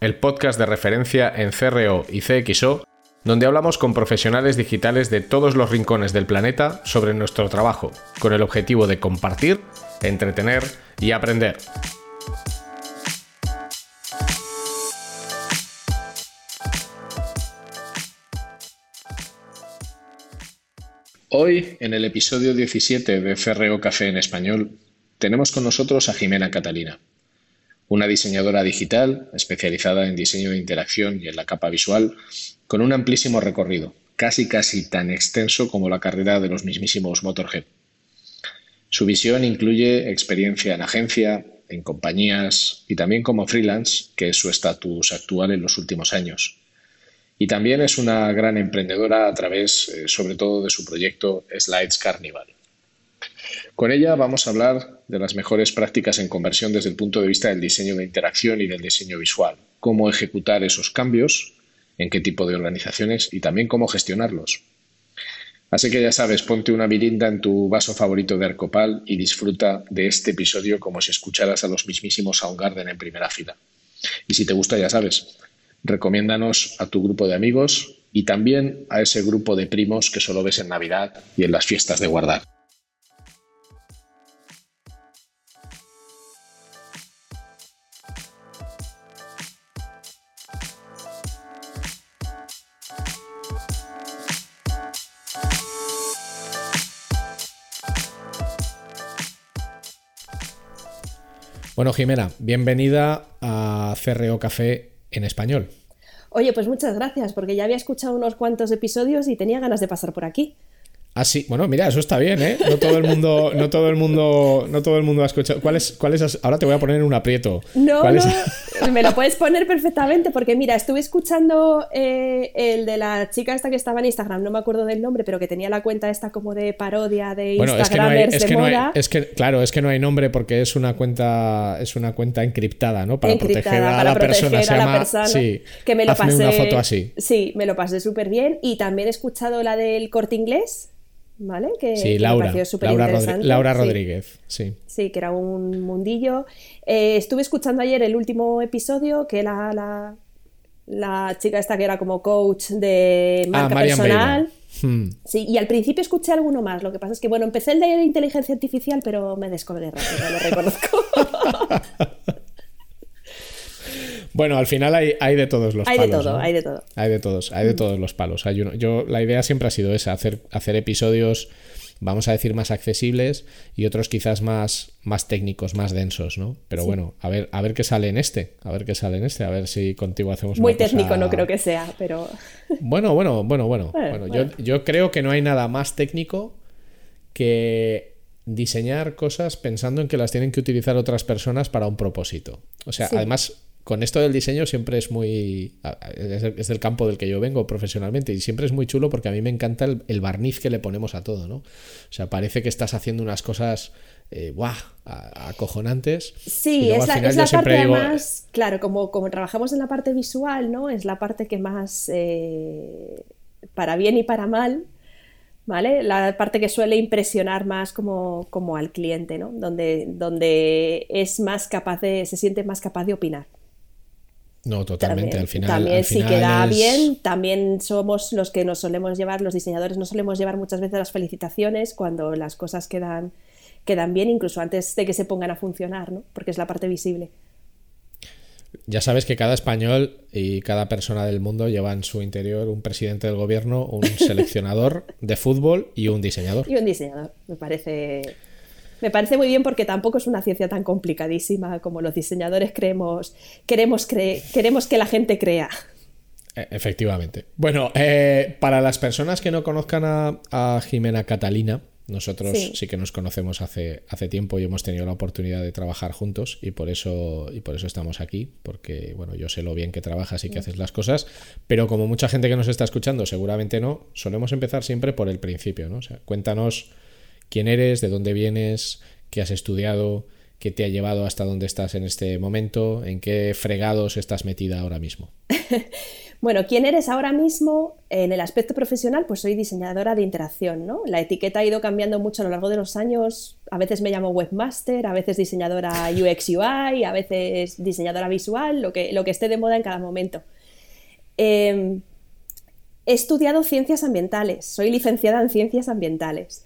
el podcast de referencia en CRO y CXO, donde hablamos con profesionales digitales de todos los rincones del planeta sobre nuestro trabajo, con el objetivo de compartir, entretener y aprender. Hoy, en el episodio 17 de CRO Café en español, tenemos con nosotros a Jimena Catalina una diseñadora digital especializada en diseño de interacción y en la capa visual, con un amplísimo recorrido, casi casi tan extenso como la carrera de los mismísimos Motorhead. Su visión incluye experiencia en agencia, en compañías y también como freelance, que es su estatus actual en los últimos años. Y también es una gran emprendedora a través, eh, sobre todo, de su proyecto Slides Carnival. Con ella vamos a hablar de las mejores prácticas en conversión desde el punto de vista del diseño de interacción y del diseño visual, cómo ejecutar esos cambios, en qué tipo de organizaciones y también cómo gestionarlos. Así que ya sabes, ponte una mirinda en tu vaso favorito de Arcopal y disfruta de este episodio como si escucharas a los mismísimos Soundgarden en primera fila. Y si te gusta, ya sabes, recomiéndanos a tu grupo de amigos y también a ese grupo de primos que solo ves en Navidad y en las fiestas de guardar. Bueno, Jimena, bienvenida a CRO Café en español. Oye, pues muchas gracias, porque ya había escuchado unos cuantos episodios y tenía ganas de pasar por aquí. Ah, sí. Bueno, mira, eso está bien, ¿eh? No todo el mundo, no todo el mundo, no todo el mundo ha escuchado. ¿Cuál es, cuál es Ahora te voy a poner en un aprieto. No, no, me lo puedes poner perfectamente, porque mira, estuve escuchando eh, el de la chica esta que estaba en Instagram, no me acuerdo del nombre, pero que tenía la cuenta esta como de parodia de bueno, Instagramers es que no hay, es que es que, claro, es que no hay nombre porque es una cuenta, es una cuenta encriptada, ¿no? Para proteger a la persona. Se llama, sí, que me lo pasé. una foto así. Sí, me lo pasé súper bien. Y también he escuchado la del corte inglés ¿vale? Que, sí, Laura, Laura, Rodríguez, sí. sí. que era un mundillo. Eh, estuve escuchando ayer el último episodio, que la, la, la, chica esta que era como coach de ah, marca personal. Hmm. Sí, y al principio escuché alguno más. Lo que pasa es que, bueno, empecé el de inteligencia artificial, pero me descolgué rápido, lo reconozco. Bueno, al final hay, hay de todos los hay palos. De todo, Hay de todo, hay de todos. Hay de todos los palos. Hay yo, la idea siempre ha sido esa, hacer, hacer episodios, vamos a decir, más accesibles y otros quizás más, más técnicos, más densos, ¿no? Pero bueno, a ver, a ver qué sale en este. A ver qué sale en este. A ver si contigo hacemos Muy técnico no creo que sea, pero... Bueno, bueno, bueno, bueno. bueno, Yo, yo creo que no hay nada más técnico que diseñar cosas pensando en que las tienen que utilizar otras personas para un propósito. O sea, además con esto del diseño siempre es muy. Es del campo del que yo vengo profesionalmente y siempre es muy chulo porque a mí me encanta el, barniz que le ponemos a todo, ¿no? O sea, parece que estás haciendo unas cosas. Eh, acojonantes. Sí, es la, parte más, claro, como, como trabajamos en la parte visual, ¿no? Es la parte que más, eh, para bien y para mal, ¿vale? La parte que suele impresionar más como, como al cliente, ¿no? Donde, donde es más capaz de, se siente más capaz de opinar. No, totalmente. También, al final. También, si queda bien, también somos los que nos solemos llevar, los diseñadores nos solemos llevar muchas veces las felicitaciones cuando las cosas quedan, quedan bien, incluso antes de que se pongan a funcionar, ¿no? Porque es la parte visible. Ya sabes que cada español y cada persona del mundo lleva en su interior un presidente del gobierno, un seleccionador de fútbol y un diseñador. Y un diseñador, me parece me parece muy bien porque tampoco es una ciencia tan complicadísima como los diseñadores creemos, queremos, queremos que la gente crea. E, efectivamente. Bueno, eh, para las personas que no conozcan a, Jimena Catalina, Nosotros sí. que nos conocemos hace, hace tiempo y hemos tenido la oportunidad de trabajar juntos y por eso y por eso estamos aquí, porque bueno, yo sé lo bien que trabajas y que haces las cosas, pero como mucha gente que nos está escuchando seguramente no, solemos empezar siempre por el principio, ¿no? O sea, cuéntanos quién eres, de dónde vienes, qué has estudiado, qué te ha llevado hasta donde estás en este momento, en qué fregados estás metida ahora mismo. Bueno, ¿quién eres ahora mismo en el aspecto profesional? Pues soy diseñadora de interacción, ¿no? La etiqueta ha ido cambiando mucho a lo largo de los años. A veces me llamo webmaster, a veces diseñadora UX UI, a veces diseñadora visual, lo que, lo que esté de moda en cada momento. Em, he estudiado ciencias ambientales, soy licenciada en ciencias ambientales,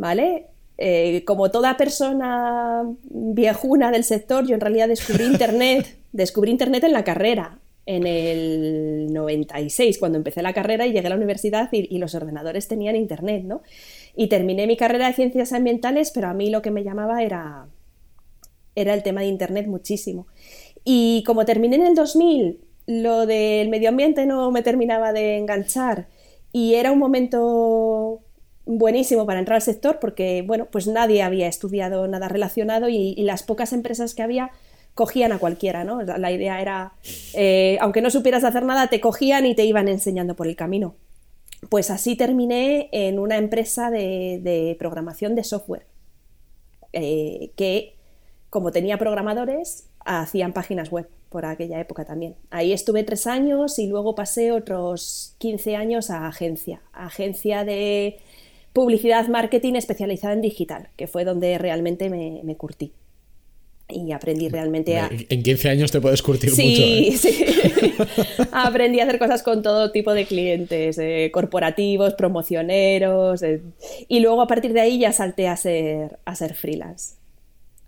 ¿vale? Eh, como toda persona viejuna del sector, yo en realidad descubrí Internet, descubrí Internet en la carrera en el 96, cuando empecé la carrera y llegué a la universidad y, los ordenadores tenían internet, ¿no? Y terminé mi carrera de ciencias ambientales, pero a mí lo que me llamaba era, era el tema de internet muchísimo. Y como terminé en el 2000, lo del medio ambiente no me terminaba de enganchar y era un momento buenísimo para entrar al sector porque, bueno, pues nadie había estudiado nada relacionado y las pocas empresas que había cogían a cualquiera, ¿no? La idea era, eh, aunque no supieras hacer nada, te cogían y te iban enseñando por el camino. Pues así terminé en una empresa de, programación de software, eh, que como tenía programadores, hacían páginas web por aquella época también. Ahí estuve tres años y luego pasé otros 15 años a agencia, agencia de publicidad marketing especializada en digital, que fue donde realmente me curtí y aprendí realmente a... En 15 años te puedes curtir mucho. ¿eh? Sí, aprendí a hacer cosas con todo tipo de clientes, eh, corporativos, promocioneros, eh, y luego a partir de ahí ya salté a ser, a ser freelance.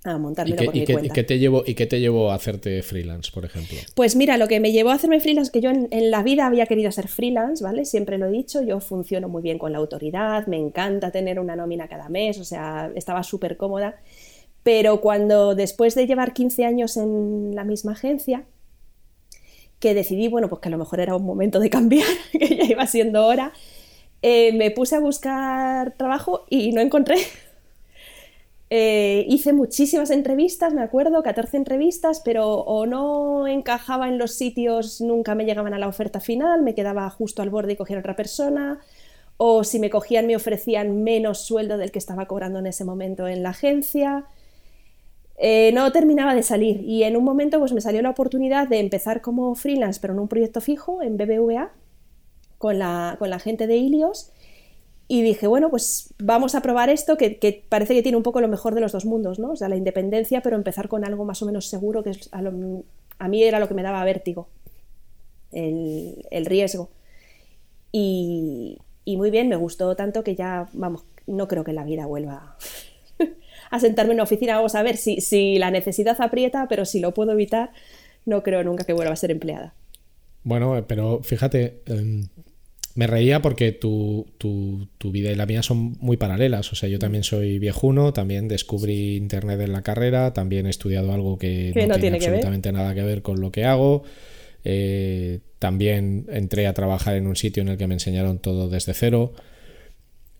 A montarme por mi cuenta. ¿y qué, te llevó, ¿Y qué te llevó a hacerte freelance, por ejemplo? Pues mira, lo que me llevó a hacerme freelance, que yo en, en la vida había querido ser freelance, ¿vale? Siempre lo he dicho, yo funciono muy bien con la autoridad, me encanta tener una nómina cada mes, o sea, estaba súper cómoda. Pero cuando después de llevar 15 años en la misma agencia, que decidí, bueno, pues que a lo mejor era un momento de cambiar, que ya iba siendo hora, eh, me puse a buscar trabajo y no encontré. Eh, hice muchísimas entrevistas, me acuerdo, 14 entrevistas, pero o no encajaba en los sitios, nunca me llegaban a la oferta final, me quedaba justo al borde y cogían otra persona, o si me cogían me ofrecían menos sueldo del que estaba cobrando en ese momento en la agencia. Eh, no terminaba de salir y en un momento pues me salió la oportunidad de empezar como freelance pero en un proyecto fijo en BBVA con la, con la gente de Ilios y dije, bueno, pues vamos a probar esto que, parece que tiene un poco lo mejor de los dos mundos, ¿no? O sea, la independencia, pero empezar con algo más o menos seguro, que a, mí era lo que me daba vértigo, el, riesgo. Y, muy bien, me gustó tanto que ya, vamos, no creo que la vida vuelva a sentarme en una oficina, vamos a ver si, si la necesidad aprieta, pero si lo puedo evitar, no creo nunca que vuelva a ser empleada. Bueno, pero fíjate, em, me reía porque tu, vida y la mía son muy paralelas. O sea, yo también soy viejuno, también descubrí Internet en la carrera, también he estudiado algo que, no, tiene, absolutamente nada que ver con lo que hago. Eh, también entré a trabajar en un sitio en el que me enseñaron todo desde cero.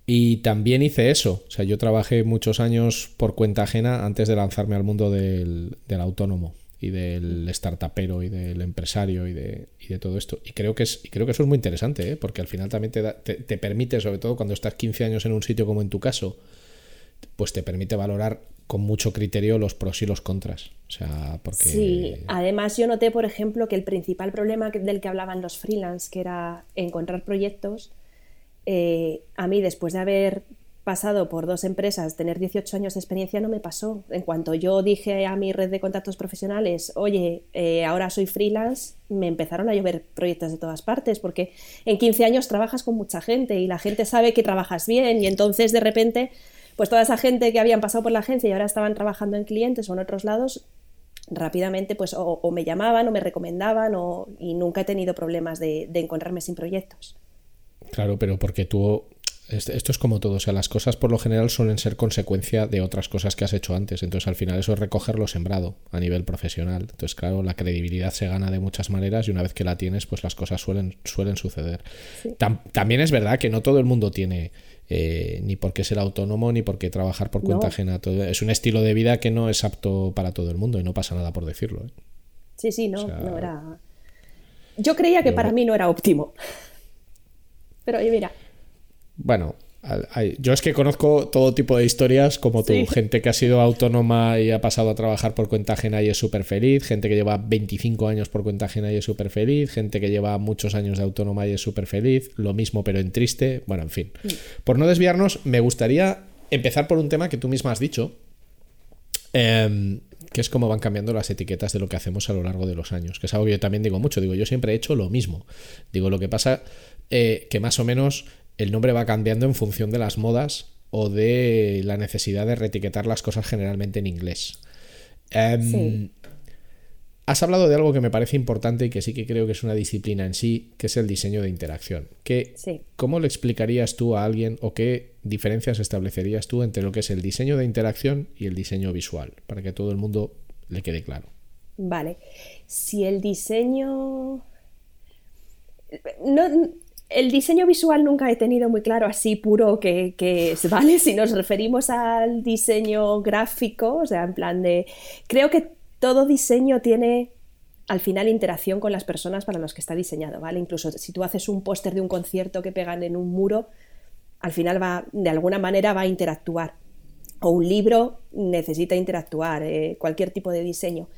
Y también hice eso. O sea, yo trabajé muchos años por cuenta ajena antes de lanzarme al mundo del, autónomo y del startupero y del empresario y de, de, todo esto. Y creo que, es, y creo que eso es muy interesante, ¿eh? porque al final también te, te, permite, sobre todo cuando estás 15 años en un sitio como en tu caso, pues te permite valorar con mucho criterio los pros y los contras. O sea, porque... Sí, además yo noté, por ejemplo, que el principal problema del que hablaban los freelance, que era encontrar proyectos, eh, a mí después de haber pasado por dos empresas, tener 18 años de experiencia no me pasó. En cuanto yo dije a mi red de contactos profesionales, oye, eh, ahora soy freelance, me empezaron a llover proyectos de todas partes, porque en 15 años trabajas con mucha gente y la gente sabe que trabajas bien y entonces de repente, pues toda esa gente que habían pasado por la agencia y ahora estaban trabajando en clientes o en otros lados, rápidamente pues o, me llamaban o me recomendaban o, y nunca he tenido problemas de encontrarme sin proyectos. Claro, pero porque tú esto es como todo, o sea, las cosas por lo general suelen ser consecuencia de otras cosas que has hecho antes, entonces al final eso es recoger lo sembrado a nivel profesional, entonces claro, la credibilidad se gana de muchas maneras y una vez que la tienes, pues las cosas suelen, suelen suceder. también es verdad que no todo el mundo tiene eh, ni porque ser autónomo, ni porque trabajar por cuenta ajena. Todo, es un estilo de vida que no es apto para todo el mundo y no pasa nada por decirlo. ¿eh? Sí, sí, no, no era. Yo creía que para mí no era óptimo. Pero oye, mira. Bueno, yo es que conozco todo tipo de historias, como tú, gente que ha sido autónoma y ha pasado a trabajar por cuenta ajena y es súper feliz, gente que lleva 25 años por cuenta ajena y es súper feliz, gente que lleva muchos años de autónoma y es súper feliz, lo mismo pero en triste, bueno, en fin. Mm. Por no desviarnos, me gustaría empezar por un tema que tú misma has dicho, em, que es cómo van cambiando las etiquetas de lo que hacemos a lo largo de los años, que es algo que yo también digo mucho, digo, yo siempre he hecho lo mismo, digo, lo que pasa eh, que más o menos el nombre va cambiando en función de las modas o de la necesidad de reetiquetar las cosas generalmente en inglés. Em, has hablado de algo que me parece importante y que sí que creo que es una disciplina en sí, que es el diseño de interacción. ¿Cómo le explicarías tú a alguien o qué diferencias establecerías tú entre lo que es el diseño de interacción y el diseño visual? Para que todo el mundo le quede claro. Vale. Si el diseño... No, el diseño visual nunca he tenido muy claro así puro que, es, ¿vale? Si nos referimos al diseño gráfico, o sea, en plan de... Creo que todo diseño tiene al final interacción con las personas para los que está diseñado, ¿vale? Incluso si tú haces un póster de un concierto que pegan en un muro, al final va, de alguna manera va a interactuar. O un libro necesita interactuar, eh, cualquier tipo de diseño.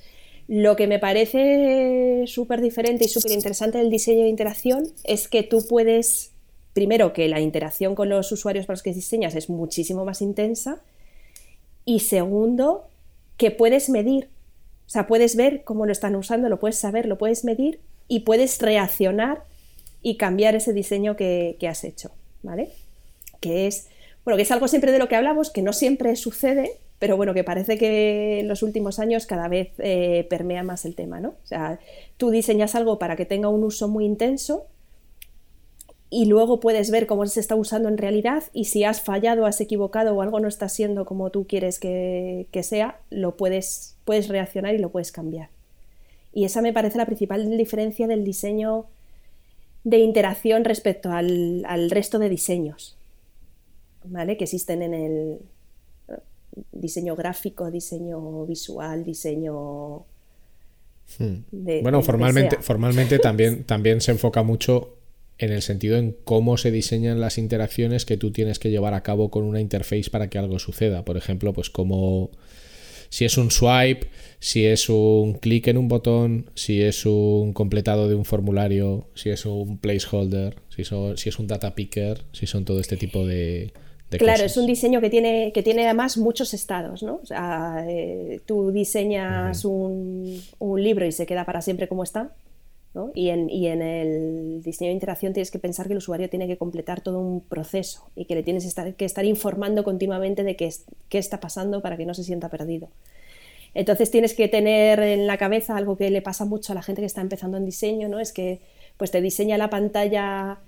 Lo que me parece súper diferente y súper interesante del diseño de interacción es que tú puedes, primero, que la interacción con los usuarios para los que diseñas es muchísimo más intensa y segundo, que puedes medir, o sea, puedes ver cómo lo están usando, lo puedes saber, lo puedes medir y puedes reaccionar y cambiar ese diseño que, que has hecho, ¿vale? Que es, bueno, que es algo siempre de lo que hablamos, que no siempre sucede, pero bueno, que parece que en los últimos años cada vez eh, permea más el tema, ¿no? O sea, tú diseñas algo para que tenga un uso muy intenso y luego puedes ver cómo se está usando en realidad y si has fallado, has equivocado o algo no está siendo como tú quieres que, sea, lo puedes, puedes reaccionar y lo puedes cambiar. Y esa me parece la principal diferencia del diseño de interacción respecto al, al resto de diseños ¿vale? que existen en el, diseño gráfico, diseño visual, diseño... Hmm. bueno, formalmente, formalmente también, también se enfoca mucho en el sentido en cómo se diseñan las interacciones que tú tienes que llevar a cabo con una interface para que algo suceda. Por ejemplo, pues como si es un swipe, si es un clic en un botón, si es un completado de un formulario, si es un placeholder, si, si es un data picker, si son todo este tipo de, claro, es un diseño que tiene, que tiene además muchos estados, ¿no? O sea, eh, tú diseñas un, libro y se queda para siempre como está, ¿no? Y en, y en, el diseño de interacción tienes que pensar que el usuario tiene que completar todo un proceso y que le tienes que estar informando continuamente de qué, qué está pasando para que no se sienta perdido. Entonces tienes que tener en la cabeza algo que le pasa mucho a la gente que está empezando en diseño, ¿no? Es que pues te diseña la pantalla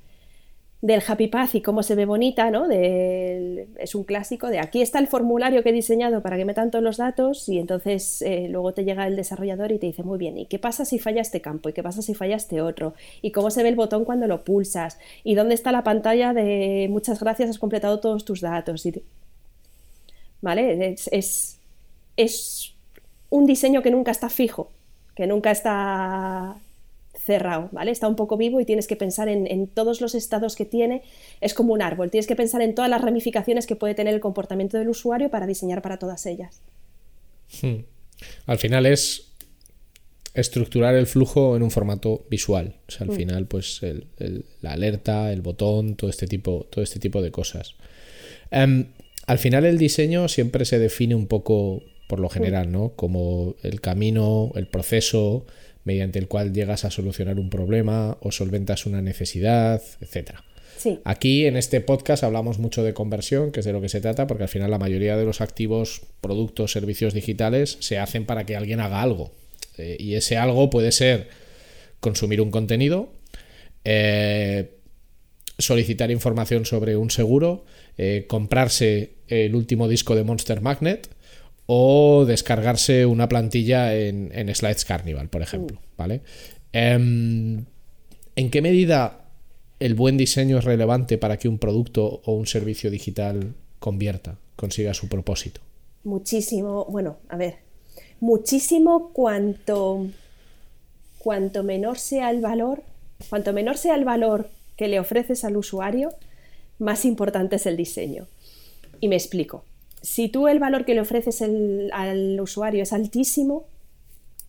del Happy Path y cómo se ve bonita, ¿no? es un clásico de aquí está el formulario que he diseñado para que metan todos los datos y entonces eh, luego te llega el desarrollador y te dice, muy bien, ¿y qué pasa si falla este campo? ¿Y qué pasa si falla este otro? ¿Y cómo se ve el botón cuando lo pulsas? ¿Y dónde está la pantalla de muchas gracias, has completado todos tus datos? ¿Vale? es, es un diseño que nunca está fijo, que nunca está cerrado, ¿vale? Está un poco vivo y tienes que pensar en, todos los estados que tiene. Es como un árbol, tienes que pensar en todas las ramificaciones que puede tener el comportamiento del usuario para diseñar para todas ellas. Hmm. Al final es estructurar el flujo en un formato visual. O sea, al hmm. final, pues la alerta, el botón, todo este tipo, todo este tipo de cosas. Em, al final el diseño siempre se define un poco por lo hmm. general, ¿no? Como el camino, el proceso, mediante el cual llegas a solucionar un problema o solventas una necesidad, etc. Aquí en este podcast hablamos mucho de conversión, que es de lo que se trata, porque al final la mayoría de los activos, productos, servicios digitales se hacen para que alguien haga algo. Eh, y ese algo puede ser consumir un contenido, eh, solicitar información sobre un seguro, eh, comprarse el último disco de Monster Magnet o descargarse una plantilla en, Slides Carnival, por ejemplo. Mm. ¿vale? Em, ¿En qué medida el buen diseño es relevante para que un producto o un servicio digital convierta, consiga su propósito? Muchísimo, bueno, a ver, muchísimo cuanto, cuanto menor sea el valor, cuanto menor sea el valor que le ofreces al usuario, más importante es el diseño. Y me explico. Si tú el valor que le ofreces al usuario es altísimo,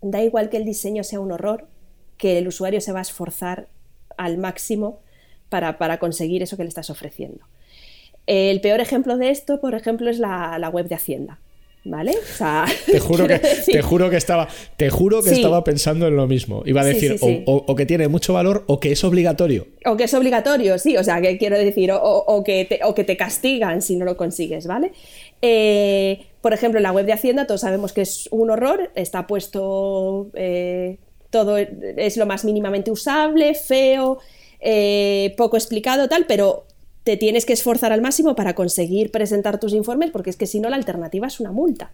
da igual que el diseño sea un horror, que el usuario se va a esforzar al máximo para, conseguir eso que le estás ofreciendo. El peor ejemplo de esto, por ejemplo, es la web de Hacienda. ¿Vale? te, juro que, te juro que estaba, te juro que estaba pensando en lo mismo. Iba a decir o, que tiene mucho valor o que es obligatorio. O que es obligatorio, sí, o sea, que quiero decir, o, que, te, o que te castigan si no lo consigues, ¿vale? Eh, por ejemplo, en la web de Hacienda todos sabemos que es un horror, está puesto, eh, todo es lo más mínimamente usable, feo, eh, poco explicado, tal, pero te tienes que esforzar al máximo para conseguir presentar tus informes, porque es que si no la alternativa es una multa.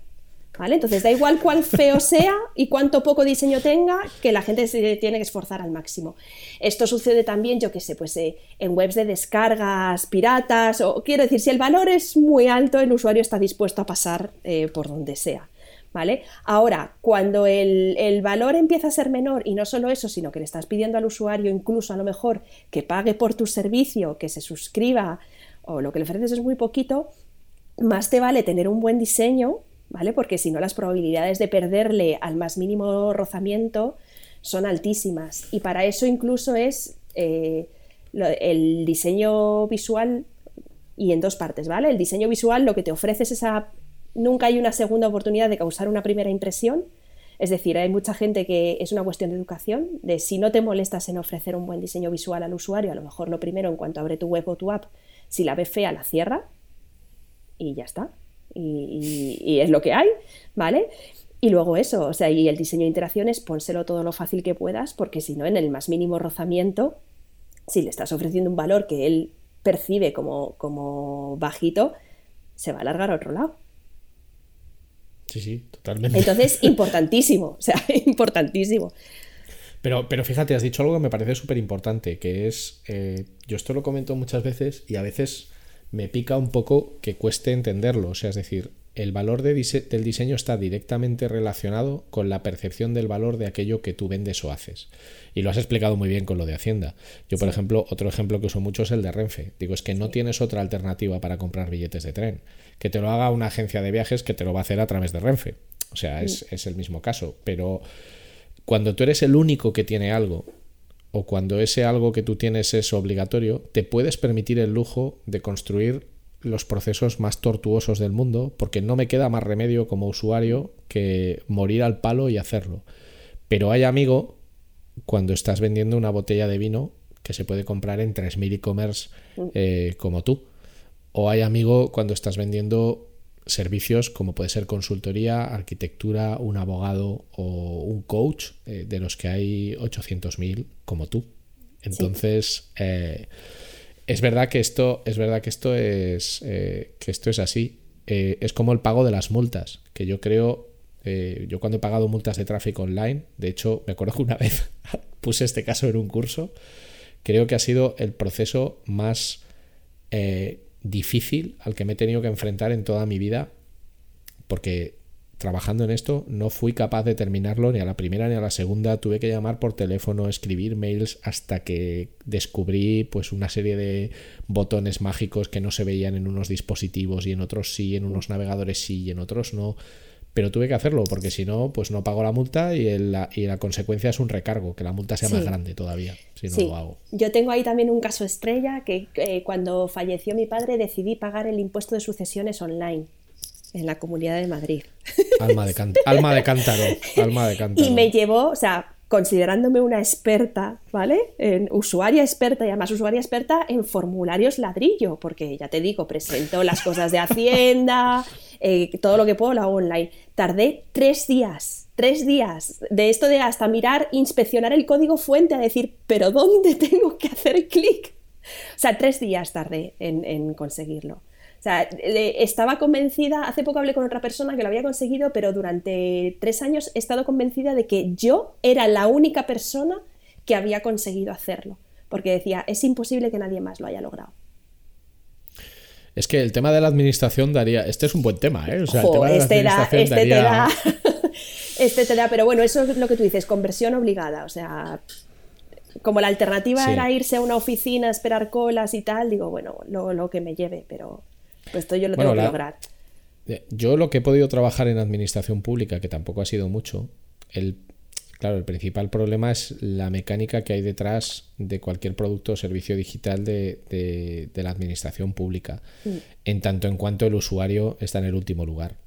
¿Vale? Entonces da igual cuán feo sea y cuánto poco diseño tenga, que la gente se tiene que esforzar al máximo. Esto sucede también, yo qué sé, pues eh, en webs de descargas piratas, o quiero decir, si el valor es muy alto, el usuario está dispuesto a pasar eh, por donde sea. ¿Vale? Ahora, cuando el, valor empieza a ser menor, y no solo eso, sino que le estás pidiendo al usuario incluso a lo mejor que pague por tu servicio, que se suscriba, o lo que le ofreces es muy poquito, más te vale tener un buen diseño, ¿vale? Porque si no, las probabilidades de perderle al más mínimo rozamiento son altísimas. Y para eso incluso es eh, el diseño visual y en dos partes, ¿vale? El diseño visual lo que te ofrece es esa nunca hay una segunda oportunidad de causar una primera impresión. Es decir, hay mucha gente que es una cuestión de educación, de si no te molestas en ofrecer un buen diseño visual al usuario, a lo mejor lo primero en cuanto abre tu web o tu app, si la ve fea, la cierra y ya está. Y, es lo que hay, ¿vale? Y luego eso, o sea, y el diseño de interacciones, pónselo todo lo fácil que puedas, porque si no, en el más mínimo rozamiento, si le estás ofreciendo un valor que él percibe como, como bajito, se va a alargar a otro lado. Sí, sí, totalmente. Entonces, importantísimo, o sea, importantísimo. Pero, pero fíjate, has dicho algo que me parece súper importante, que es, eh, yo esto lo comento muchas veces y a veces me pica un poco que cueste entenderlo, o sea, es decir, el valor del diseño está directamente relacionado con la percepción del valor de aquello que tú vendes o haces. Y lo has explicado muy bien con lo de Hacienda. Yo, por ejemplo, otro ejemplo que uso mucho es el de Renfe. Digo, es que no tienes otra alternativa para comprar billetes de tren. Que te lo haga una agencia de viajes que te lo va a hacer a través de Renfe. O sea, es, es el mismo caso. Pero cuando tú eres el único que tiene algo o cuando ese algo que tú tienes es obligatorio, te puedes permitir el lujo de construir los procesos más tortuosos del mundo, porque no me queda más remedio como usuario que morir al palo y hacerlo. Pero hay amigo cuando estás vendiendo una botella de vino que se puede comprar en 3.000 e-commerce mm. eh, como tú. O hay amigo cuando estás vendiendo servicios como puede ser consultoría, arquitectura, un abogado o un coach, eh, de los que hay 800.000 como tú. Entonces, eh, es verdad que esto es verdad que esto es eh, que esto es así. Es como el pago de las multas, que yo creo, yo cuando he pagado multas de tráfico online, de hecho me acuerdo que una vez puse este caso en un curso, creo que ha sido el proceso más difícil al que me he tenido que enfrentar en toda mi vida, porque trabajando en esto no fui capaz de terminarlo ni a la primera ni a la segunda. Tuve que llamar por teléfono, escribir mails hasta que descubrí pues una serie de botones mágicos que no se veían en unos dispositivos y en otros sí, en unos navegadores sí y en otros no. Pero tuve que hacerlo porque si no, pues no pago la multa y, la, y la consecuencia es un recargo, que la multa sea más grande todavía si no lo hago. Yo tengo ahí también un caso estrella que eh, cuando falleció mi padre decidí pagar el impuesto de sucesiones online en la Comunidad de Madrid. Alma de, alma de cántaro, alma de cántaro. Y me llevó, o sea, considerándome una experta, ¿vale? En usuaria experta y además usuaria experta en formularios ladrillo, porque ya te digo, presento las cosas de Hacienda, eh, todo lo que puedo lo hago online. Tardé tres días, tres días de esto de hasta mirar, inspeccionar el código fuente a decir, pero ¿dónde tengo que hacer clic? O sea, tres días tardé en conseguirlo. O sea, estaba convencida, hace poco hablé con otra persona que lo había conseguido, pero durante tres años he estado convencida de que yo era la única persona que había conseguido hacerlo. porque decía, es imposible que nadie más lo haya logrado. Es que el tema de la administración daría. Este es un buen tema, ¿eh? O sea, el tema de este, la da, este te da. este te da. Pero bueno, eso es lo que tú dices, conversión obligada. O sea, como la alternativa era irse a una oficina, esperar colas y tal, digo, bueno, lo, que me lleve, pero pues esto yo lo tengo que lograr. Eh, yo lo que he podido trabajar en administración pública, que tampoco ha sido mucho, el Claro, el principal problema es la mecánica que hay detrás de cualquier producto o servicio digital de, la administración pública, mm. en tanto en cuanto el usuario está en el último lugar.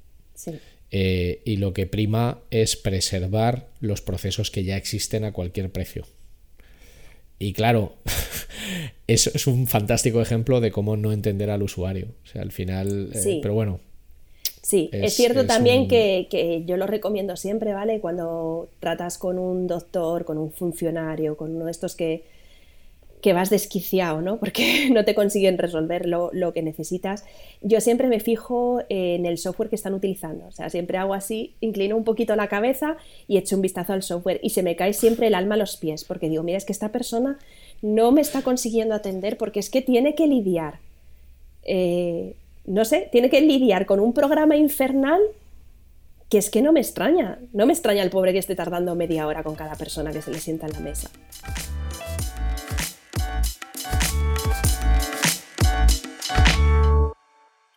Eh, y lo que prima es preservar los procesos que ya existen a cualquier precio. Y claro, eso es un fantástico ejemplo de cómo no entender al usuario. O sea, al final, eh, pero bueno, Sí, es, cierto también que, yo lo recomiendo siempre, ¿vale? Cuando tratas con un doctor, con un funcionario, con uno de estos que, que vas desquiciado, ¿no? Porque no te consiguen resolver lo, que necesitas. Yo siempre me fijo en el software que están utilizando. O sea, siempre hago así, inclino un poquito la cabeza y echo un vistazo al software. Y se me cae siempre el alma a los pies, porque digo, mira, es que esta persona no me está consiguiendo atender porque es que tiene que lidiar. Eh, no sé, tiene que lidiar con un programa infernal que es que no me extraña. No me extraña el pobre que esté tardando media hora con cada persona que se le sienta en la mesa.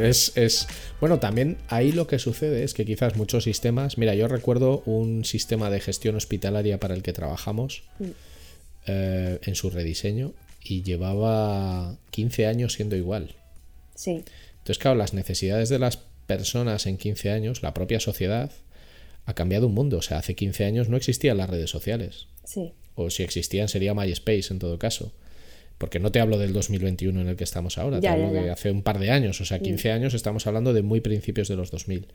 Es, es Bueno, también ahí lo que sucede es que quizás muchos sistemas, mira, yo recuerdo un sistema de gestión hospitalaria para el que trabajamos mm. eh, en su rediseño y llevaba 15 años siendo igual. Sí. Entonces, claro, las necesidades de las personas en 15 años, la propia sociedad, ha cambiado un mundo. O sea, hace 15 años no existían las redes sociales. Sí. O si existían sería MySpace en todo caso porque no te hablo del 2021 en el que estamos ahora, te hablo de hace un par de años, o sea, 15 mm. años estamos hablando de muy principios de los 2000.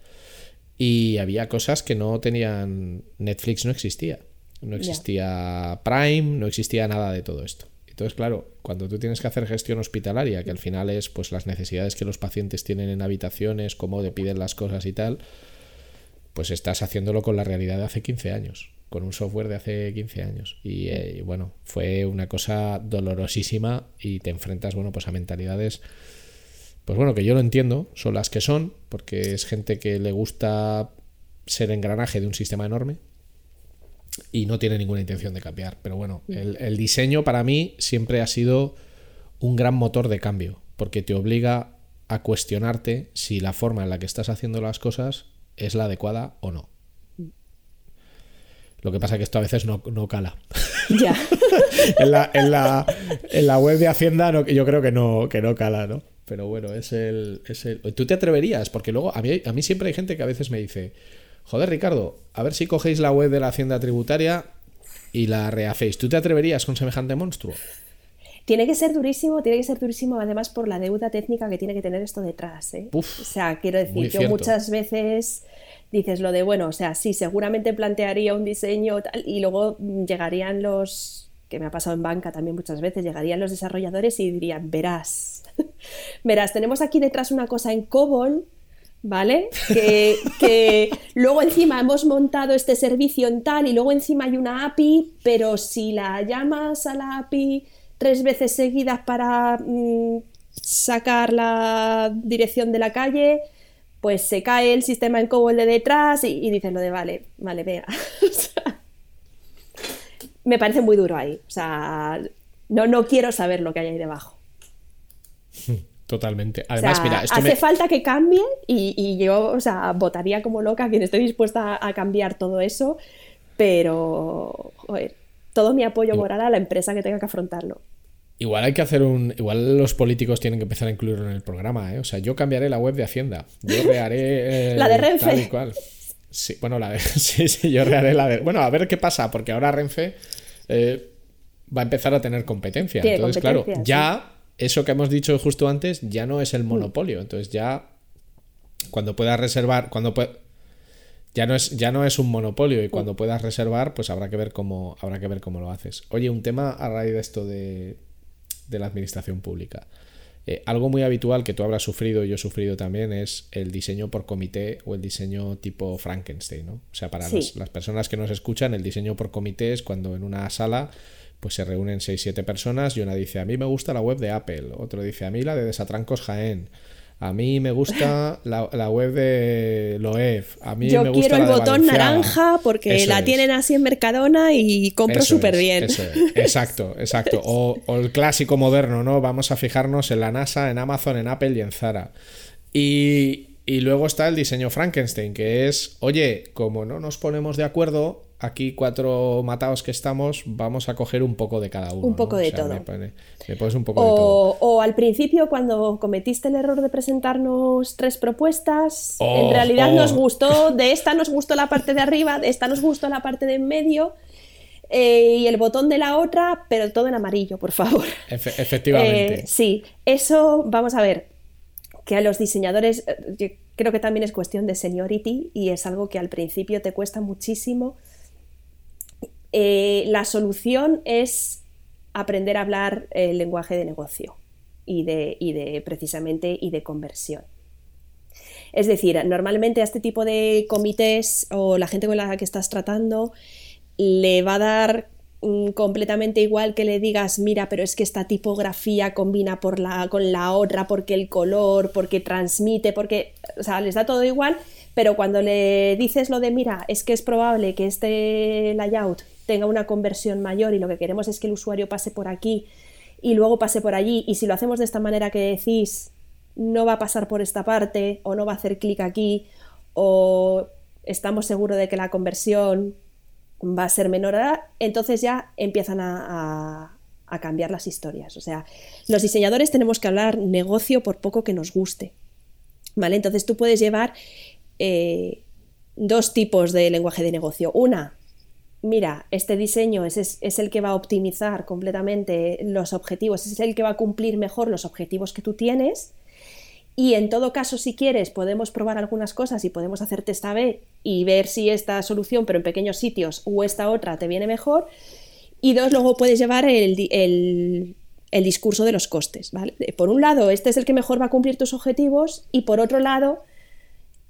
Y había cosas que no tenían, Netflix no existía, no existía Prime, no existía nada de todo esto. Entonces, claro, cuando tú tienes que hacer gestión hospitalaria, que al final es pues las necesidades que los pacientes tienen en habitaciones, cómo te piden las cosas y tal, pues estás haciéndolo con la realidad de hace 15 años con un software de hace 15 años. Eh, y, bueno, fue una cosa dolorosísima y te enfrentas, bueno, pues a mentalidades, pues bueno, que yo lo entiendo, son las que son, porque es gente que le gusta ser engranaje de un sistema enorme y no tiene ninguna intención de cambiar. Pero bueno, el, el diseño para mí siempre ha sido un gran motor de cambio, porque te obliga a cuestionarte si la forma en la que estás haciendo las cosas es la adecuada o no. Lo que pasa es que esto a veces no, cala. Ya. en, la, en, la, en, la, web de Hacienda no, yo creo que no, que no cala, ¿no? Pero bueno, es el, es el... ¿Tú te atreverías? Porque luego a mí, a mí siempre hay gente que a veces me dice, joder Ricardo, a ver si cogéis la web de la Hacienda Tributaria y la rehacéis. ¿Tú te atreverías con semejante monstruo? Tiene que ser durísimo, tiene que ser durísimo además por la deuda técnica que tiene que tener esto detrás. ¿eh? o sea, quiero decir, yo muchas veces dices lo de, bueno, o sea, sí, seguramente plantearía un diseño tal, y luego llegarían los, que me ha pasado en banca también muchas veces, llegarían los desarrolladores y dirían, verás, verás, tenemos aquí detrás una cosa en COBOL, ¿vale? Que, que, luego encima hemos montado este servicio en tal y luego encima hay una API, pero si la llamas a la API tres veces seguidas para mm, sacar la dirección de la calle, pues se cae el sistema en COBOL de detrás y, dices lo de vale, vale, vea. me parece muy duro ahí. O sea, no, no quiero saber lo que hay ahí debajo. Totalmente. Además, mira, esto hace falta que cambie y, yo, o sea, votaría como loca quien esté dispuesta a cambiar todo eso, pero, joder, todo mi apoyo moral a la empresa que tenga que afrontarlo. Igual hay que hacer un. Igual los políticos tienen que empezar a incluirlo en el programa, ¿eh? O sea, yo cambiaré la web de Hacienda. Yo reharé. la de Renfe. Tal Sí, bueno, la sí, sí, yo reharé la de. Bueno, a ver qué pasa, porque ahora Renfe eh, va a empezar a tener competencia. Entonces, claro, ya eso que hemos dicho justo antes ya no es el monopolio. Entonces ya cuando puedas reservar, cuando ya no es ya no es un monopolio y cuando puedas reservar, pues habrá que ver cómo habrá que ver cómo lo haces. Oye, un tema a raíz de esto de, de la administración pública. Eh, algo muy habitual que tú habrás sufrido y yo he sufrido también es el diseño por comité o el diseño tipo Frankenstein, ¿no? O sea, para las personas que nos escuchan, el diseño por comité es cuando en una sala pues se reúnen 6-7 personas y una dice, a mí me gusta la web de Apple, otro dice, a mí la de Desatrancos Jaén, a mí me gusta la, web de Loef. A mí Yo me gusta quiero el botón naranja porque la tienen así en Mercadona y compro súper bien. Exacto, exacto. O, o, el clásico moderno, ¿no? Vamos a fijarnos en la NASA, en Amazon, en Apple y en Zara. Y, y luego está el diseño Frankenstein, que es, oye, como no nos ponemos de acuerdo, aquí cuatro matados que estamos, vamos a coger un poco de cada uno. Un poco de todo. un poco o, de todo. O al principio, cuando cometiste el error de presentarnos tres propuestas, en oh, realidad nos oh. gustó, de esta nos gustó la parte de arriba, de esta nos gustó la parte de en medio. Eh, y el botón de la otra, pero todo en amarillo, por favor. efectivamente. Eh, sí, eso, vamos a ver, que a los diseñadores, eh, creo que también es cuestión de seniority y es algo que al principio te cuesta muchísimo eh, la solución es aprender a hablar el lenguaje de negocio y de, precisamente y de conversión. Es decir, normalmente a este tipo de comités o la gente con la que estás tratando le va a dar mm, completamente igual que le digas, mira, pero es que esta tipografía combina con la otra, porque el color, porque transmite, porque, o sea, les da todo igual, pero cuando le dices lo de, mira, es que es probable que este layout tenga una conversión mayor y lo que queremos es que el usuario pase por aquí y luego pase por allí y si lo hacemos de esta manera que decís, no va a pasar por esta parte o no va a hacer clic aquí o estamos seguros de que la conversión va a ser menor, entonces ya empiezan a, cambiar las historias. O sea, los diseñadores tenemos que hablar negocio por poco que nos guste. ¿Vale? Entonces tú puedes llevar eh, dos tipos de lenguaje de negocio. Una, mira, este diseño es, el que va a optimizar completamente los objetivos, es el que va a cumplir mejor los objetivos que tú tienes. Y en todo caso, si quieres, podemos probar algunas cosas y podemos hacer test A-B y ver si esta solución, pero en pequeños sitios, o esta otra te viene mejor. Y dos, luego puedes llevar el, el discurso de los costes. ¿vale? Por un lado, este es el que mejor va a cumplir tus objetivos y por otro lado,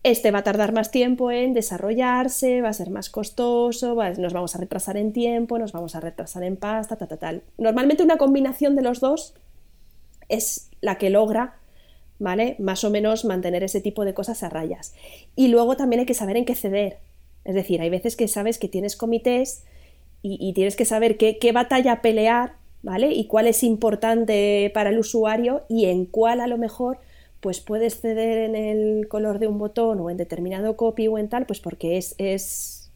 este va a tardar más tiempo en desarrollarse, va a ser más costoso, nos vamos a retrasar en tiempo, nos vamos a retrasar en pasta, tal, tal, tal. Normalmente una combinación de los dos es la que logra, ¿vale? Más o menos mantener ese tipo de cosas a rayas. Y luego también hay que saber en qué ceder. Es decir, hay veces que sabes que tienes comités y, tienes que saber qué batalla pelear, ¿vale? Y cuál es importante para el usuario y en cuál a lo mejor pues puedes ceder en el color de un botón o en determinado copy o en tal, pues porque es, es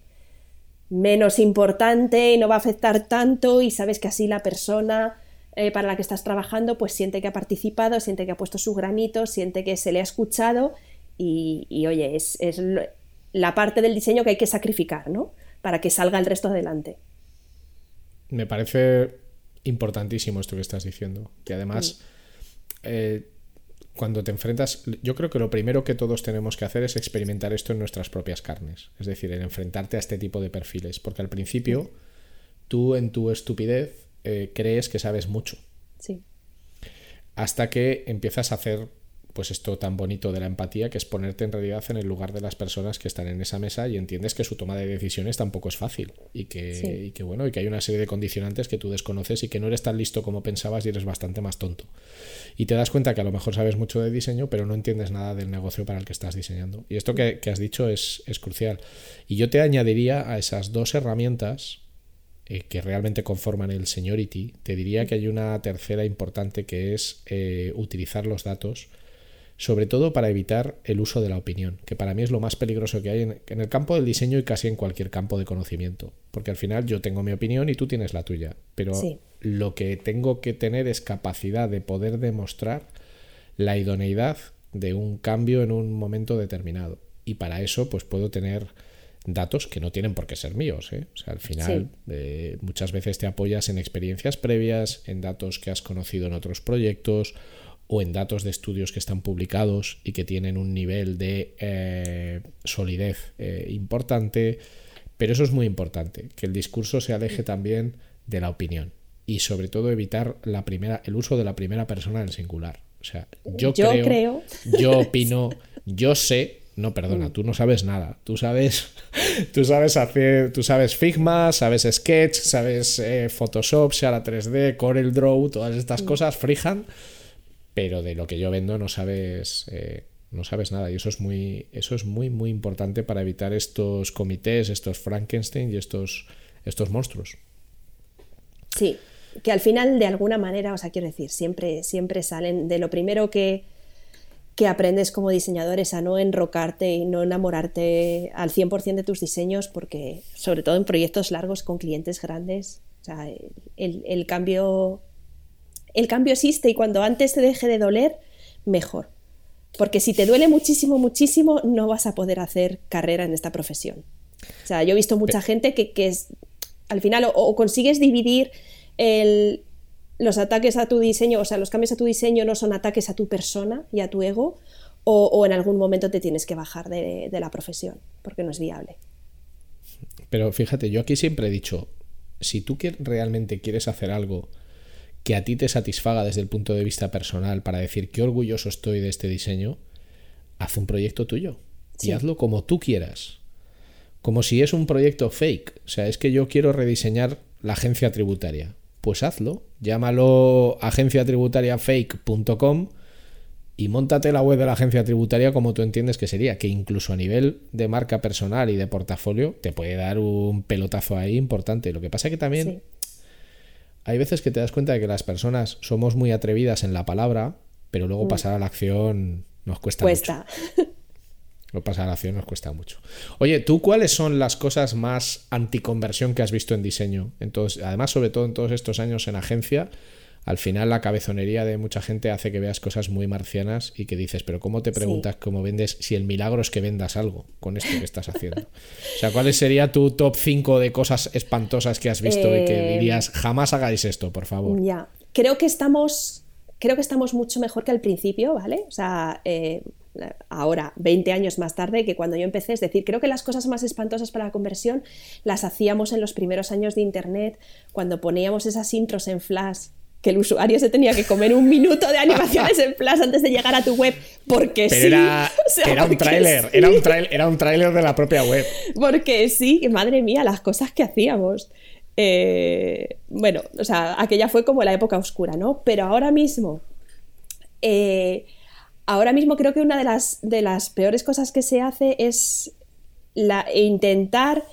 menos importante y no va a afectar tanto y sabes que así la persona eh, para la que estás trabajando pues siente que ha participado, siente que ha puesto su granito, siente que se le ha escuchado y, oye, es, es, la parte del diseño que hay que sacrificar, ¿no? Para que salga el resto adelante. Me parece importantísimo esto que estás diciendo, que además... Eh, cuando te enfrentas, yo creo que lo primero que todos tenemos que hacer es experimentar esto en nuestras propias carnes, es decir, en enfrentarte a este tipo de perfiles, porque al principio tú en tu estupidez eh, crees que sabes mucho. Sí. Hasta que empiezas a hacer pues esto tan bonito de la empatía, que es ponerte en realidad en el lugar de las personas que están en esa mesa y entiendes que su toma de decisiones tampoco es fácil y que, que bueno, y que hay una serie de condicionantes que tú desconoces y que no eres tan listo como pensabas y eres bastante más tonto. Y te das cuenta que a lo mejor sabes mucho de diseño, pero no entiendes nada del negocio para el que estás diseñando. Y esto que, has dicho es, es, crucial. Y yo te añadiría a esas dos herramientas eh, que realmente conforman el seniority, te diría que hay una tercera importante que es eh, utilizar los datos sobre todo para evitar el uso de la opinión, que para mí es lo más peligroso que hay en, el campo del diseño y casi en cualquier campo de conocimiento, porque al final yo tengo mi opinión y tú tienes la tuya, pero lo que tengo que tener es capacidad de poder demostrar la idoneidad de un cambio en un momento determinado. Y para eso pues puedo tener datos que no tienen por qué ser míos. ¿eh? O sea, al final eh, muchas veces te apoyas en experiencias previas, en datos que has conocido en otros proyectos o en datos de estudios que están publicados y que tienen un nivel de eh, solidez importante. Pero eso es muy importante, que el discurso se aleje también de la opinión y sobre todo evitar la primera, el uso de la primera persona en singular. O sea, yo, creo, yo opino, yo sé, no, perdona, mm. tú no sabes nada. Tú sabes, tú sabes hacer, tú sabes Figma, sabes Sketch, sabes eh, Photoshop, Shara 3D, Corel Draw, todas estas mm. cosas, Freehand, pero de lo que yo vendo no sabes, eh, no sabes nada. Y eso es muy, eso es muy, muy importante para evitar estos comités, estos Frankenstein y estos, estos monstruos. Sí, que al final de alguna manera, o sea, quiero decir, siempre, siempre salen de lo primero que, que aprendes como diseñador es a no enrocarte y no enamorarte al 100% de tus diseños porque sobre todo en proyectos largos con clientes grandes, o sea, el, cambio el cambio existe y cuando antes te deje de doler, mejor. Porque si te duele muchísimo, muchísimo, no vas a poder hacer carrera en esta profesión. O sea, yo he visto mucha gente que, es, al final o consigues dividir los ataques a tu diseño, o sea, los cambios a tu diseño no son ataques a tu persona y a tu ego, o, en algún momento te tienes que bajar de, la profesión, porque no es viable. Pero fíjate, yo aquí siempre he dicho, si tú realmente quieres hacer algo que a ti te satisfaga desde el punto de vista personal para decir qué orgulloso estoy de este diseño, haz un proyecto tuyo y hazlo como tú quieras. Como si es un proyecto fake. O sea, es que yo quiero rediseñar la agencia tributaria pues hazlo. Llámalo agenciatributariafake.com y montate la web de la agencia tributaria como tú entiendes que sería, que incluso a nivel de marca personal y de portafolio te puede dar un pelotazo ahí importante. Lo que pasa es que también hay veces que te das cuenta de que las personas somos muy atrevidas en la palabra, pero luego mm. pasar a la acción nos cuesta, cuesta. mucho. Lo pasa a la acción nos cuesta mucho. Oye, ¿tú cuáles son las cosas más anticonversión que has visto en diseño? Entonces, además, sobre todo en todos estos años en agencia, al final la cabezonería de mucha gente hace que veas cosas muy marcianas y que dices, pero ¿cómo te preguntas cómo vendes si el milagro es que vendas algo con esto que estás haciendo? O sea, ¿cuál sería tu top 5 de cosas espantosas que has visto y que eh, dirías, jamás hagáis esto, por favor? Ya, creo que estamos creo que estamos mucho mejor que al principio, ¿vale? O sea, eh, ahora, 20 años más tarde, que cuando yo empecé. Es decir, creo que las cosas más espantosas para la conversión las hacíamos en los primeros años de Internet, cuando poníamos esas intros en flash que el usuario se tenía que comer un minuto de animaciones en flash antes de llegar a tu web, porque sí. Era, era un tráiler, era un tráiler, era un tráiler de la propia web. Porque sí, madre mía, las cosas que hacíamos. Eh, bueno, o sea, aquella fue como la época oscura, ¿no? Pero ahora mismo eh, ahora mismo creo que una de las, de las peores cosas que se hace es la, intentar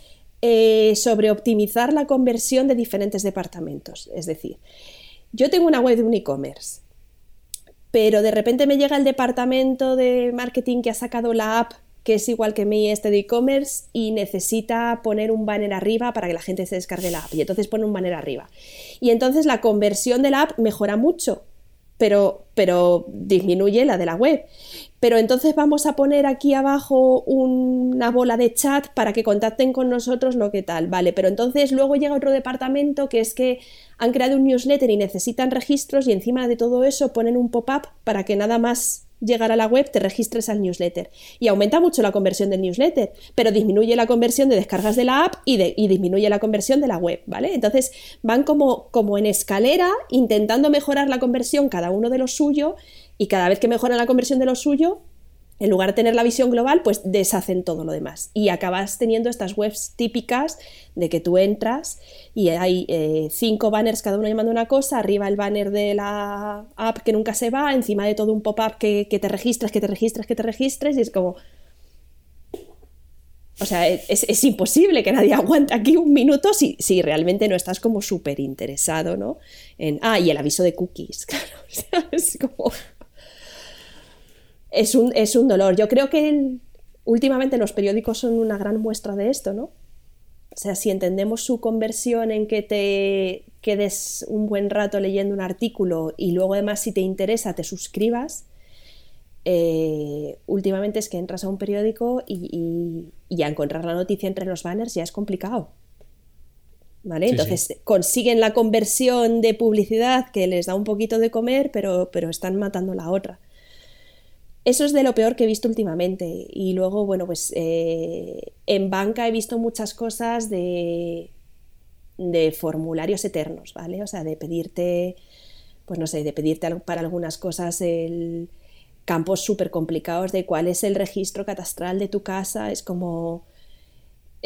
eh, sobreoptimizar la conversión de diferentes departamentos. Es decir, yo tengo una web de un e-commerce, pero de repente me llega el departamento de marketing que ha sacado la app que es igual que mi este de e-commerce y necesita poner un banner arriba para que la gente se descargue la app y entonces pone un banner arriba. Y entonces la conversión de la app mejora mucho pero, pero disminuye la de la web. Pero entonces vamos a poner aquí abajo una bola de chat para que contacten con nosotros lo que tal, vale, pero entonces luego llega otro departamento que es que han creado un newsletter y necesitan registros y encima de todo eso ponen un pop-up para que nada más llegar a la web, te registres al newsletter. Y aumenta mucho la conversión del newsletter, pero disminuye la conversión de descargas de la app y, disminuye la conversión de la web, ¿vale? Entonces van como, como en escalera intentando mejorar la conversión cada uno de lo suyo y cada vez que mejoran la conversión de lo suyo, en lugar de tener la visión global, pues deshacen todo lo demás. Y acabas teniendo estas webs típicas de que tú entras y hay eh, cinco banners, cada uno llamando una cosa, arriba el banner de la app que nunca se va, encima de todo un pop-up que, te registras, que te registras, que te registres, y es como... O sea, es, imposible que nadie aguante aquí un minuto si, si realmente no estás como súper interesado, ¿no? En, ah, y el aviso de cookies, claro. es como es un, es un dolor. Yo creo que últimamente los periódicos son una gran muestra de esto, ¿no? O sea, si entendemos su conversión en que te quedes un buen rato leyendo un artículo y luego además si te interesa te suscribas, eh, últimamente es que entras a un periódico y, ya encontrar la noticia entre los banners ya es complicado. ¿Vale? Entonces consiguen la conversión de publicidad que les da un poquito de comer, pero, pero están matando la otra. Eso es de lo peor que he visto últimamente. Y luego, bueno, pues eh, en banca he visto muchas cosas de, de formularios eternos, ¿vale? O sea, de pedirte, pues no sé, de pedirte para algunas cosas el campos súper complicados de cuál es el registro catastral de tu casa. Es como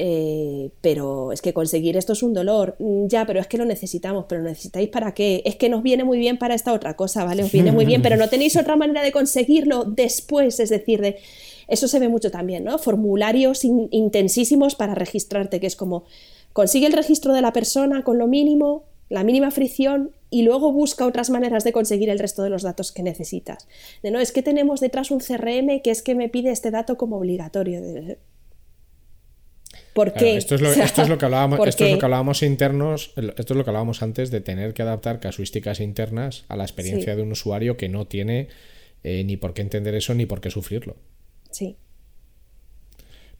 eh, pero es que conseguir esto es un dolor. Mm, ya, pero es que lo necesitamos, pero necesitáis para qué? Es que nos viene muy bien para esta otra cosa, ¿vale? Os viene muy bien, pero no tenéis otra manera de conseguirlo después, es decir, de... Eso se ve mucho también, ¿no? Formularios intensísimos para registrarte, que es como consigue el registro de la persona con lo mínimo, la mínima fricción y luego busca otras maneras de conseguir el resto de los datos que necesitas. De no, es que tenemos detrás un CRM que es que me pide este dato como obligatorio. ¿Por qué? esto, es lo, que hablábamos, esto es lo que hablábamos internos, esto es lo que hablábamos antes de tener que adaptar casuísticas internas a la experiencia de un usuario que no tiene eh, ni por qué entender eso ni por qué sufrirlo. Sí.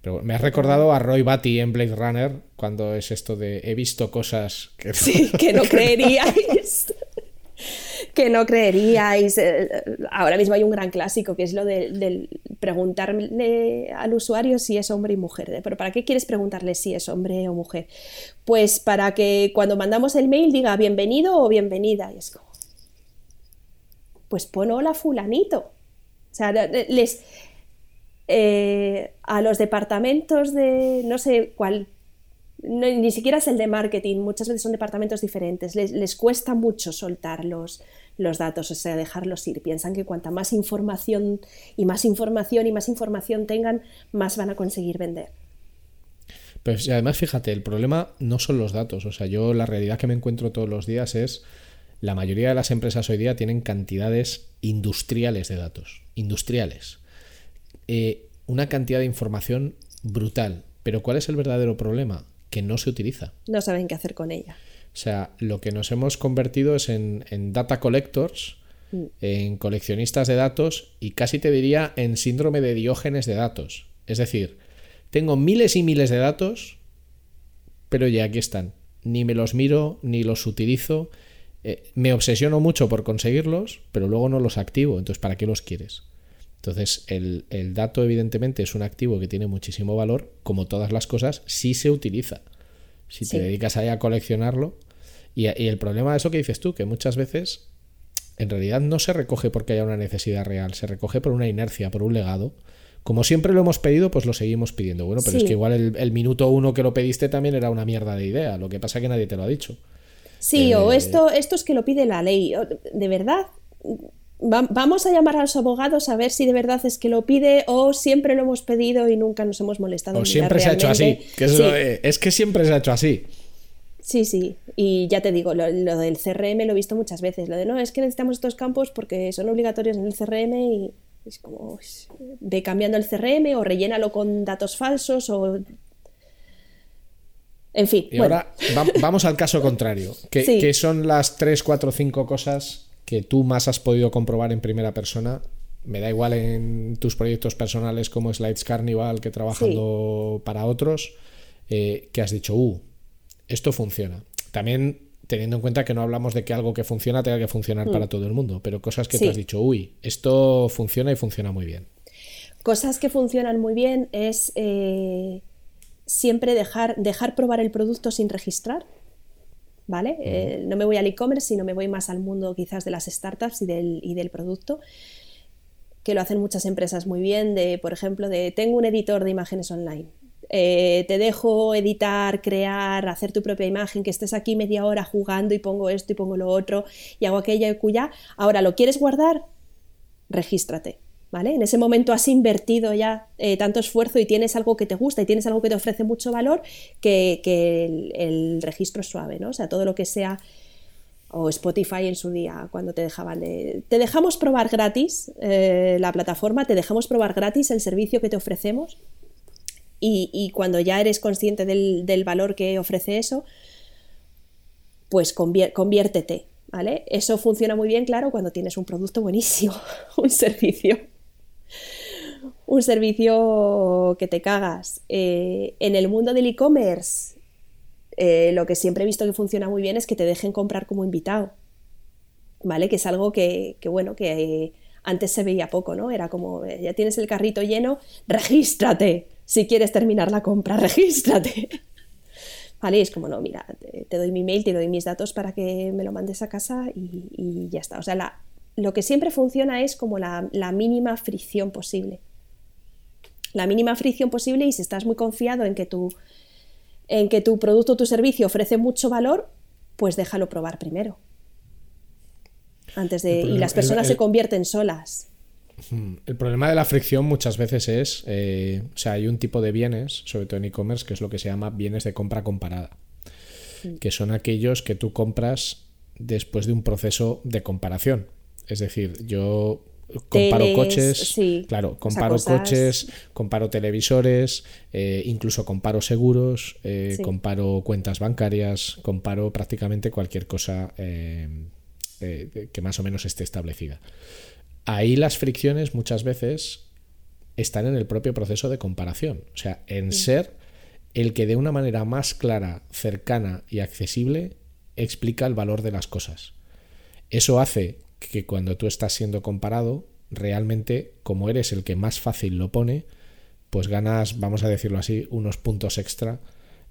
Pero me has recordado a Roy Batty en Blade Runner cuando es esto de he visto cosas que, sí, que no creeríais que no creeríais. Eh, ahora mismo hay un gran clásico que es lo de, preguntarle al usuario si es hombre y mujer. Pero ¿para qué quieres preguntarle si es hombre o mujer? Pues para que cuando mandamos el mail diga bienvenido o bienvenida. Y es como, pues pon hola fulanito. O sea, les... Eh, a los departamentos de, no sé cuál, ni siquiera es el de marketing, muchas veces son departamentos diferentes, les, les cuesta mucho soltar los, los datos, o sea, dejarlos ir. Piensan que cuanta más información y más información y más información tengan, más van a conseguir vender. Pues además, fíjate, el problema no son los datos. O sea, yo la realidad que me encuentro todos los días es la mayoría de las empresas hoy día tienen cantidades industriales de datos. Industriales. Eh, una cantidad de información brutal. Pero ¿cuál es el verdadero problema? Que no se utiliza. No saben qué hacer con ella. O sea, lo que nos hemos convertido es en, data collectors, mm. en coleccionistas de datos y casi te diría en síndrome de diógenes de datos. Es decir, tengo miles y miles de datos, pero ya aquí están. Ni me los miro, ni los utilizo. Eh, me obsesiono mucho por conseguirlos, pero luego no los activo. Entonces, ¿para qué los quieres? Entonces, el, dato evidentemente es un activo que tiene muchísimo valor, como todas las cosas, si se utiliza si te dedicas ahí a coleccionarlo. Y, el problema de eso que dices tú, que muchas veces en realidad no se recoge porque haya una necesidad real, se recoge por una inercia, por un legado. Como siempre lo hemos pedido, pues lo seguimos pidiendo. Bueno, pero es que igual el, minuto uno que lo pediste también era una mierda de idea. Lo que pasa es que nadie te lo ha dicho. Sí, o eh, esto, esto es que lo pide la ley. De verdad, vamos a llamar a los abogados a ver si de verdad es que lo pide o siempre lo hemos pedido y nunca nos hemos molestado. O siempre se ha hecho así. es, que siempre se ha hecho así. Sí, sí. Y ya te digo, lo, del CRM lo he visto muchas veces. Lo de no, es que necesitamos estos campos porque son obligatorios en el CRM y es como ve cambiando el CRM o rellénalo con datos falsos o en fin. Y ahora vamos al caso contrario. ¿Qué, son las 3, 4, 5 cosas que tú más has podido comprobar en primera persona. Me da igual en tus proyectos personales como Slides Carnival que trabajando para otros, eh, que has dicho, uh, esto funciona. También teniendo en cuenta que no hablamos de que algo que funciona tenga que funcionar mm. para todo el mundo, pero cosas que tú has dicho, uy, esto funciona y funciona muy bien. Cosas que funcionan muy bien es eh, siempre dejar, dejar probar el producto sin registrar. ¿Vale? Eh, no me voy al e-commerce, sino me voy más al mundo quizás de las startups y del, y del producto, que lo hacen muchas empresas muy bien, de, por ejemplo, de tengo un editor de imágenes online. Eh, te dejo editar, crear, hacer tu propia imagen, que estés aquí media hora jugando y pongo esto y pongo lo otro y hago aquello y cuya. Ahora, ¿lo quieres guardar? Regístrate. En ese momento has invertido ya eh, tanto esfuerzo y tienes algo que te gusta y tienes algo que te ofrece mucho valor que, el, registro es suave, ¿no? O sea, todo lo que sea o Spotify en su día, cuando te dejaban de... Te dejamos probar gratis eh, la plataforma, te dejamos probar gratis el servicio que te ofrecemos y, cuando ya eres consciente del, valor que ofrece eso, pues conviértete, ¿vale? Eso funciona muy bien, claro, cuando tienes un producto buenísimo, un servicio un servicio que te cagas. Eh, en el mundo del e-commerce, eh, lo que siempre he visto que funciona muy bien es que te dejen comprar como invitado. ¿Vale? Que es algo que, bueno, que antes se veía poco, ¿no? Era como, ya tienes el carrito lleno, regístrate. Si quieres terminar la compra, regístrate. ¿Vale? es como, no, mira, te, doy mi mail, te doy mis datos para que me lo mandes a casa y, ya está. O sea, lo que siempre funciona es como la, mínima fricción posible. La mínima fricción posible y si estás muy confiado en que tu, en que tu producto o tu servicio ofrece mucho valor, pues déjalo probar primero. Antes de, y las personas se convierten solas. El problema de la fricción muchas veces es, eh, o sea, hay un tipo de bienes, sobre todo en e-commerce, que es lo que se llama bienes de compra comparada, que son aquellos que tú compras después de un proceso de comparación. Es decir, yo comparo coches, claro, comparo coches, comparo televisores, eh, incluso comparo seguros, eh, comparo cuentas bancarias, comparo prácticamente cualquier cosa que más o menos esté establecida ahí las fricciones muchas veces están en el propio proceso de comparación. O sea, en ser el que de una manera más clara, cercana y accesible explica el valor de las cosas. Eso hace que cuando tú estás siendo comparado, realmente, como eres el que más fácil lo pone, pues ganas, vamos a decirlo así, unos puntos extra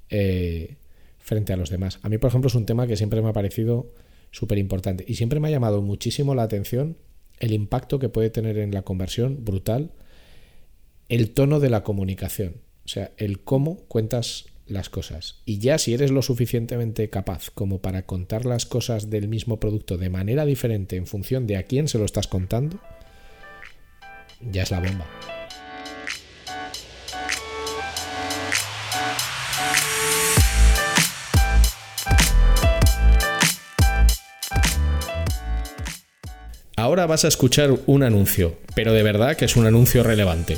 eh, frente a los demás. A mí, por ejemplo, es un tema que siempre me ha parecido súper importante y siempre me ha llamado muchísimo la atención el impacto que puede tener en la conversión, brutal, el tono de la comunicación, o sea, el cómo cuentas las cosas. Y ya si eres lo suficientemente capaz como para contar las cosas del mismo producto de manera diferente en función de a quién se lo estás contando, ya es la bomba. Ahora vas a escuchar un anuncio, pero de verdad que es un anuncio relevante.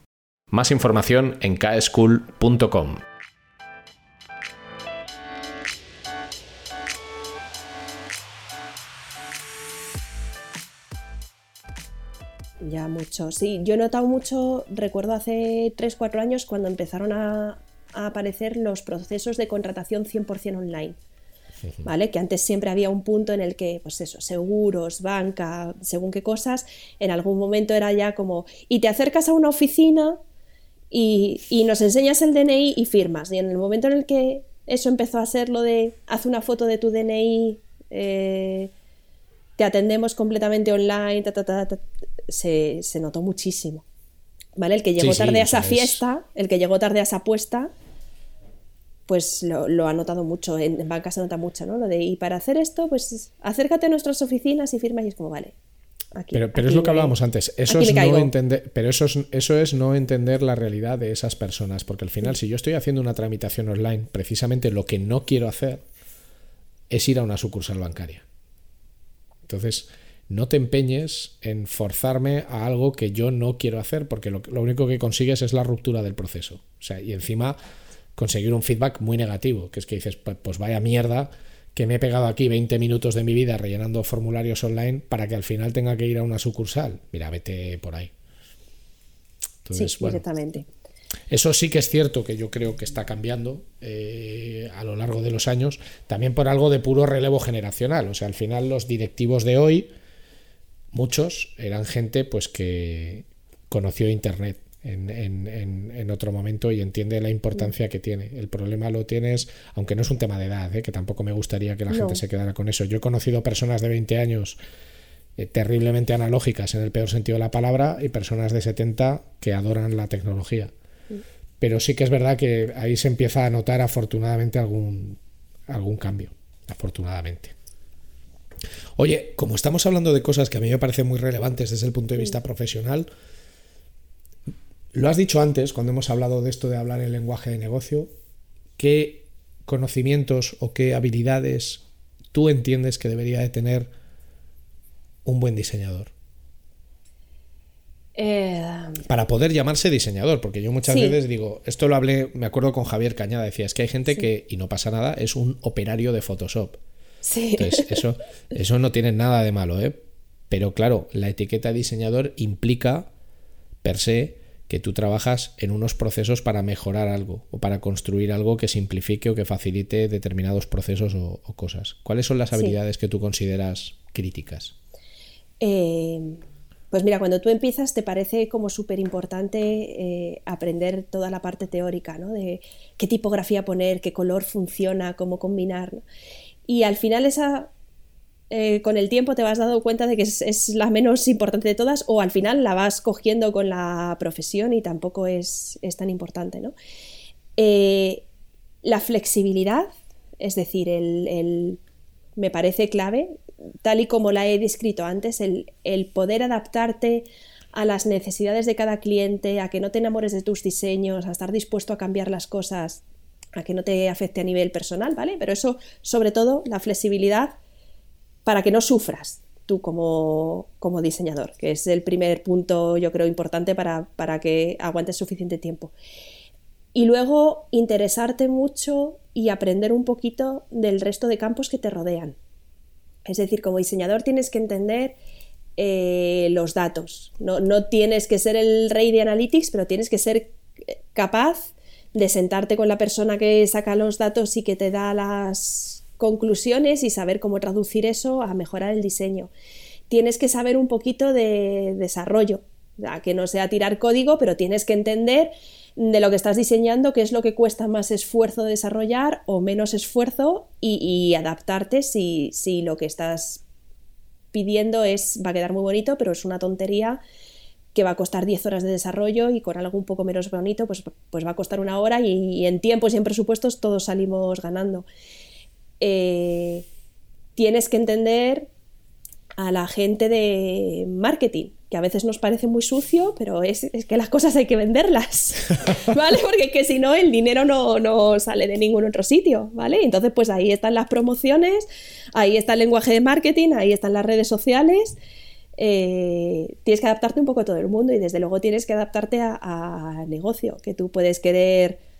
Más información en kschool.com. Ya mucho, sí. Yo he notado mucho, recuerdo hace 3-4 años cuando empezaron a, aparecer los procesos de contratación 100% online. ¿Vale? Que antes siempre había un punto en el que, pues eso, seguros, banca, según qué cosas, en algún momento era ya como, y te acercas a una oficina y, nos enseñas el DNI y firmas. Y en el momento en el que eso empezó a ser lo de, haz una foto de tu DNI, eh, te atendemos completamente online, se, notó muchísimo. ¿Vale? El que llegó tarde a esa fiesta, el que llegó tarde a esa apuesta, pues lo, ha notado mucho. En, banca se nota mucho, ¿no? Lo de, y para hacer esto, pues acércate a nuestras oficinas y firma y es como, vale. Pero, pero es lo que hablábamos antes. Eso es no entender, pero eso es, eso es no entender la realidad de esas personas. Porque al final, si yo estoy haciendo una tramitación online, precisamente lo que no quiero hacer es ir a una sucursal bancaria. Entonces, no te empeñes en forzarme a algo que yo no quiero hacer, porque lo, único que consigues es la ruptura del proceso. O sea, y encima conseguir un feedback muy negativo, que es que dices, pues, pues vaya mierda que me he pegado aquí 20 minutos de mi vida rellenando formularios online para que al final tenga que ir a una sucursal. Mira, vete por ahí. sí, directamente. Eso sí que es cierto que yo creo que está cambiando eh, a lo largo de los años, también por algo de puro relevo generacional. O sea, al final los directivos de hoy, muchos eran gente pues que conoció Internet en, otro momento y entiende la importancia que tiene. El problema lo tienes, aunque no es un tema de edad, ¿eh? que tampoco me gustaría que la gente se quedara con eso. Yo he conocido personas de 20 años eh, terriblemente analógicas en el peor sentido de la palabra y personas de 70 que adoran la tecnología. Pero sí que es verdad que ahí se empieza a notar afortunadamente algún, algún cambio. Afortunadamente. Oye, como estamos hablando de cosas que a mí me parecen muy relevantes desde el punto de vista profesional, lo has dicho antes, cuando hemos hablado de esto de hablar el lenguaje de negocio, ¿qué conocimientos o qué habilidades tú entiendes que debería de tener un buen diseñador? Eh, Para poder llamarse diseñador, porque yo muchas veces digo, esto lo hablé, me acuerdo con Javier Cañada, decía, es que hay gente que, y no pasa nada, es un operario de Photoshop. Sí. Entonces, eso, eso no tiene nada de malo, ¿eh? Pero claro, la etiqueta diseñador implica, per se, que tú trabajas en unos procesos para mejorar algo o para construir algo que simplifique o que facilite determinados procesos o, cosas. ¿Cuáles son las habilidades que tú consideras críticas? Eh, pues mira, cuando tú empiezas te parece como súper importante eh, aprender toda la parte teórica, ¿no? De qué tipografía poner, qué color funciona, cómo combinar. Y al final esa eh, con el tiempo te vas dando cuenta de que es, la menos importante de todas o al final la vas cogiendo con la profesión y tampoco es, tan importante. ¿no? Eh, la flexibilidad, es decir, el, me parece clave, tal y como la he descrito antes, el, el poder adaptarte a las necesidades de cada cliente, a que no te enamores de tus diseños, a estar dispuesto a cambiar las cosas, a que no te afecte a nivel personal, ¿vale? Pero eso, sobre todo, la flexibilidad para que no sufras tú como, diseñador, que es el primer punto yo creo importante para, que aguantes suficiente tiempo. Y luego interesarte mucho y aprender un poquito del resto de campos que te rodean. Es decir, como diseñador tienes que entender eh, los datos. No, no, tienes que ser el rey de Analytics, pero tienes que ser capaz de sentarte con la persona que saca los datos y que te da las conclusiones y saber cómo traducir eso a mejorar el diseño. Tienes que saber un poquito de desarrollo, que no sea tirar código, pero tienes que entender de lo que estás diseñando, qué es lo que cuesta más esfuerzo desarrollar o menos esfuerzo y, adaptarte si, si, lo que estás pidiendo es, va a quedar muy bonito, pero es una tontería que va a costar 10 horas de desarrollo y con algo un poco menos bonito, pues, pues va a costar una hora y, y en tiempos y en presupuestos todos salimos ganando. Eh, tienes que entender a la gente de marketing, que a veces nos parece muy sucio, pero es, que las cosas hay que venderlas, ¿vale? Porque que si no, el dinero no, sale de ningún otro sitio, ¿vale? Entonces, pues ahí están las promociones, ahí está el lenguaje de marketing, ahí están las redes sociales. Eh, tienes que adaptarte un poco a todo el mundo y desde luego tienes que adaptarte a negocio, que tú puedes querer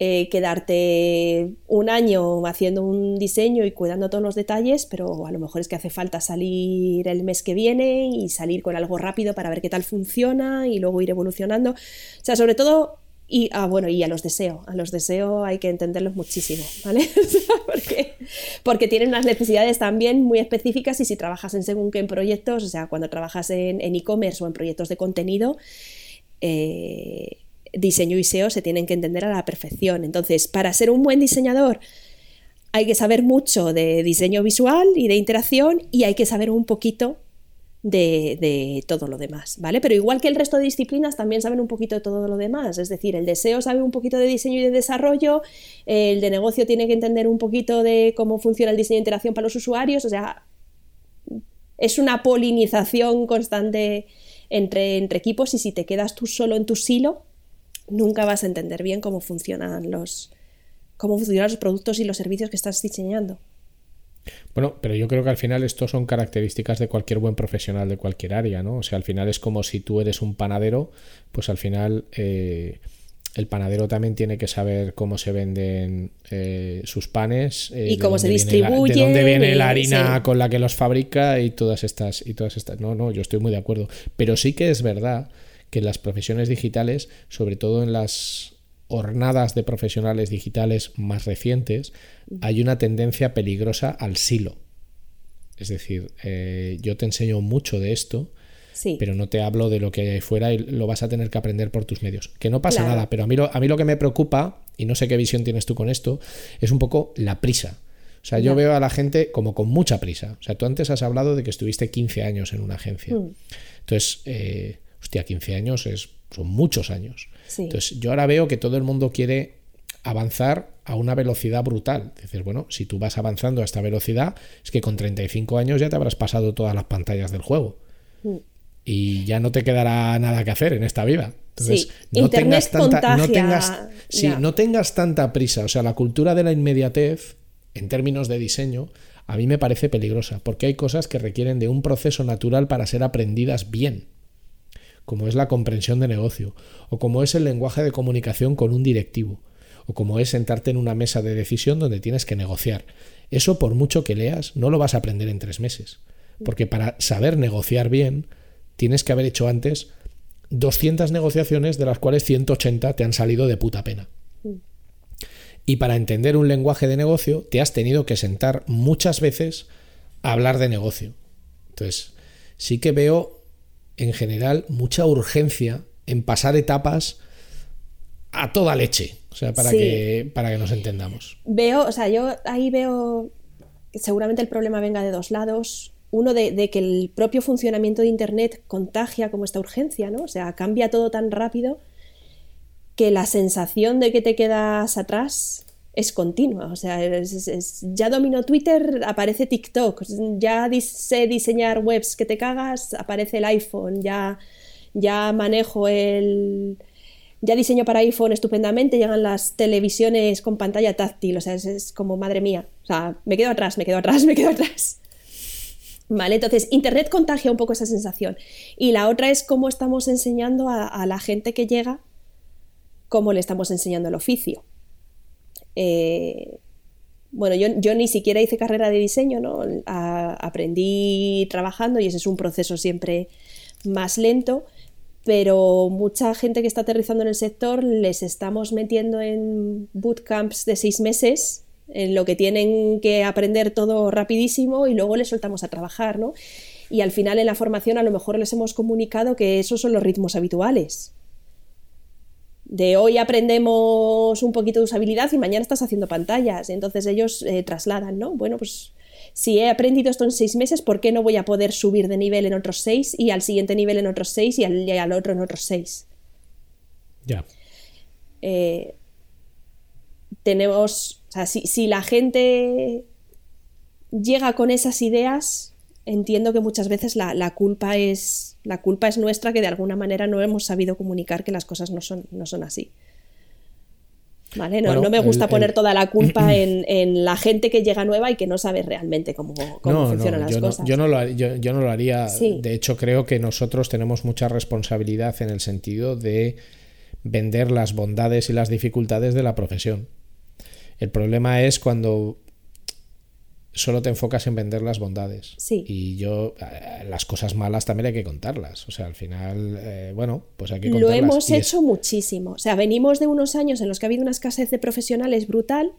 eh, quedarte un año haciendo un diseño y cuidando todos los detalles, pero a lo mejor es que hace falta salir el mes que viene y salir con algo rápido para ver qué tal funciona y luego ir evolucionando. O sea, sobre todo y ah, bueno, y a los deseos, a los deseos hay que entenderlos muchísimo, ¿vale? porque, tienen unas necesidades también muy específicas y si trabajas en según qué proyectos, o sea, cuando trabajas en e-commerce o en proyectos de contenido, eh, diseño y SEO se tienen que entender a la perfección. Entonces, para ser un buen diseñador hay que saber mucho de diseño visual y de interacción y hay que saber un poquito de, todo lo demás, ¿vale? Pero igual que el resto de disciplinas también saben un poquito de todo lo demás, es decir, el deseo sabe un poquito de diseño y de desarrollo, el de negocio tiene que entender un poquito de cómo funciona el diseño de interacción para los usuarios, o sea, es una polinización constante entre, entre equipos y si te quedas tú solo en tu silo, nunca vas a entender bien cómo funcionan los, cómo funcionan los productos y los servicios que estás diseñando. Bueno, pero yo creo que al final esto son características de cualquier buen profesional de cualquier área, ¿no? O sea, al final es como si tú eres un panadero, pues al final eh, el panadero también tiene que saber cómo se venden eh, sus panes eh, y cómo se distribuye, de dónde viene la harina con la que los fabrica y todas estas y todas estas. No, no, yo estoy muy de acuerdo. Pero sí que es verdad que en las profesiones digitales, sobre todo en las hornadas de profesionales digitales más recientes, hay una tendencia peligrosa al silo. Es decir, eh, yo te enseño mucho de esto, pero no te hablo de lo que hay fuera y lo vas a tener que aprender por tus medios. Que no pasa nada, pero a mí, lo, a mí lo que me preocupa, y no sé qué visión tienes tú con esto, es un poco la prisa. O sea, yo veo a la gente como con mucha prisa. O sea, tú antes has hablado de que estuviste 15 años en una agencia. Mm. Entonces, eh, hostia, 15 años es, son muchos años. Entonces, yo ahora veo que todo el mundo quiere avanzar a una velocidad brutal. Dices, bueno, si tú vas avanzando a esta velocidad, es que con 35 años ya te habrás pasado todas las pantallas del juego. Mm. Y ya no te quedará nada que hacer en esta vida. Entonces, no, tengas tanta, no tengas no tengas tanta prisa. O sea, la cultura de la inmediatez, en términos de diseño, a mí me parece peligrosa, porque hay cosas que requieren de un proceso natural para ser aprendidas bien, como es la comprensión de negocio, o como es el lenguaje de comunicación con un directivo, o como es sentarte en una mesa de decisión donde tienes que negociar. Eso, por mucho que leas, no lo vas a aprender en tres meses, porque para saber negociar bien, tienes que haber hecho antes 200 negociaciones de las cuales 180 te han salido de puta pena. Y para entender un lenguaje de negocio, te has tenido que sentar muchas veces a hablar de negocio. Entonces, sí que veo en general mucha urgencia en pasar etapas a toda leche. O sea, para, que, para que nos entendamos. Veo, o sea, yo ahí veo que seguramente el problema venga de dos lados. Uno de, de, que el propio funcionamiento de Internet contagia como esta urgencia, ¿no? O sea, cambia todo tan rápido que la sensación de que te quedas atrás es continua. O sea, ya domino Twitter, aparece TikTok, ya sé diseñar webs que te cagas, aparece el iPhone, ya, ya manejo el... Ya diseño para iPhone estupendamente, llegan las televisiones con pantalla táctil, o sea, es, como madre mía. O sea, me quedo atrás, me quedo atrás, me quedo atrás. Vale, entonces Internet contagia un poco esa sensación. Y la otra es cómo estamos enseñando a la gente que llega cómo le estamos enseñando el oficio. Eh, bueno, yo, ni siquiera hice carrera de diseño, ¿no? aprendí trabajando y ese es un proceso siempre más lento, pero mucha gente que está aterrizando en el sector les estamos metiendo en bootcamps de seis meses, en lo que tienen que aprender todo rapidísimo y luego les soltamos a trabajar, ¿no? Y al final en la formación a lo mejor les hemos comunicado que esos son los ritmos habituales de hoy aprendemos un poquito de usabilidad y mañana estás haciendo pantallas. Entonces ellos eh, trasladan, ¿no? Bueno, pues si he aprendido esto en seis meses, ¿por qué no voy a poder subir de nivel en otros seis y al siguiente nivel en otros seis y al, otro en otros seis? Ya. Eh, tenemos, o sea, si, si la gente llega con esas ideas, entiendo que muchas veces la, culpa es la culpa es nuestra que de alguna manera no hemos sabido comunicar que las cosas no son, no son así. ¿Vale? No, no me gusta poner toda la culpa en, la gente que llega nueva y que no sabe realmente cómo, funcionan las cosas. yo, no lo, yo, no lo haría. De hecho, creo que nosotros tenemos mucha responsabilidad en el sentido de vender las bondades y las dificultades de la profesión. El problema es cuando solo te enfocas en vender las bondades. Sí. Y yo, eh, las cosas malas también hay que contarlas. O sea, al final, eh, bueno, pues hay que contarlas. Lo hemos hecho muchísimo. O sea, venimos de unos años en los que ha habido una escasez de profesionales brutal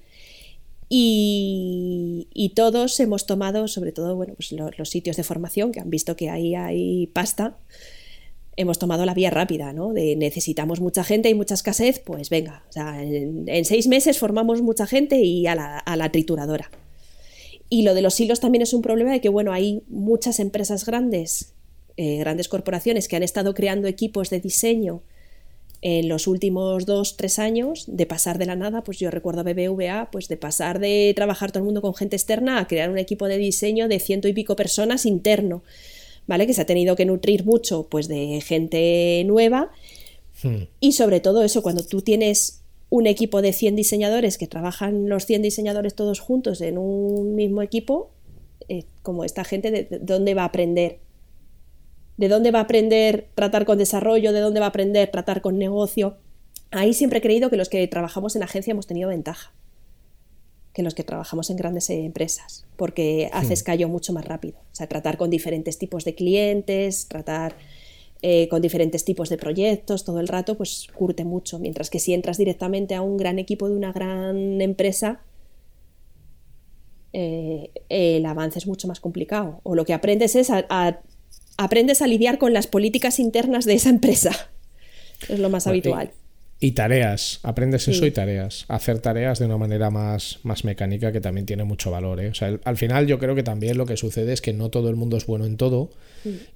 y, y todos hemos tomado, sobre todo, bueno, pues los sitios de formación que han visto que ahí hay pasta. Hemos tomado la vía rápida, ¿no? De necesitamos mucha gente y mucha escasez, pues venga, o sea, en, seis meses formamos mucha gente y a la, a la trituradora. Y lo de los hilos también es un problema de que, bueno, hay muchas empresas grandes, eh, grandes corporaciones que han estado creando equipos de diseño en los últimos dos, tres años, de pasar de la nada, pues yo recuerdo a BBVA, pues de pasar de trabajar todo el mundo con gente externa a crear un equipo de diseño de ciento y pico personas interno, ¿vale? Que se ha tenido que nutrir mucho, pues de gente nueva. Hmm. Y sobre todo eso, cuando tú tienes un equipo de 100 diseñadores que trabajan los 100 diseñadores todos juntos en un mismo equipo, eh, como esta gente, de, dónde va a aprender? ¿De dónde va a aprender tratar con desarrollo? ¿De dónde va a aprender tratar con negocio? Ahí siempre he creído que los que trabajamos en agencia hemos tenido ventaja que los que trabajamos en grandes empresas, porque haces callo mucho más rápido. O sea, tratar con diferentes tipos de clientes, tratar eh, con diferentes tipos de proyectos todo el rato, pues curte mucho. Mientras que si entras directamente a un gran equipo de una gran empresa, eh, el avance es mucho más complicado. O lo que aprendes es a, aprendes a lidiar con las políticas internas de esa empresa. Es lo más habitual. Y tareas, aprendes eso y tareas. Hacer tareas de una manera más, más mecánica que también tiene mucho valor. ¿eh? O sea, al final yo creo que también lo que sucede es que no todo el mundo es bueno en todo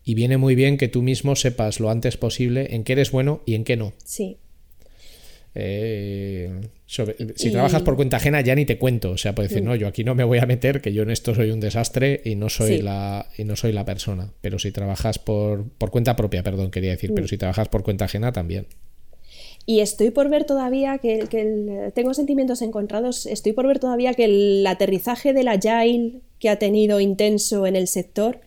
y viene muy bien que tú mismo sepas lo antes posible en qué eres bueno y en qué no. Sí. Eh, si trabajas por cuenta ajena ya ni te cuento, o sea, puedes decir, mm. no, yo aquí no me voy a meter, que yo en esto soy un desastre y no soy, la, y no soy la persona. Pero si trabajas por, por cuenta propia, perdón, quería decir, pero mm. si trabajas por cuenta ajena también. Y estoy por ver todavía que, que tengo sentimientos encontrados, estoy por ver todavía que el aterrizaje del agile que ha tenido intenso en el sector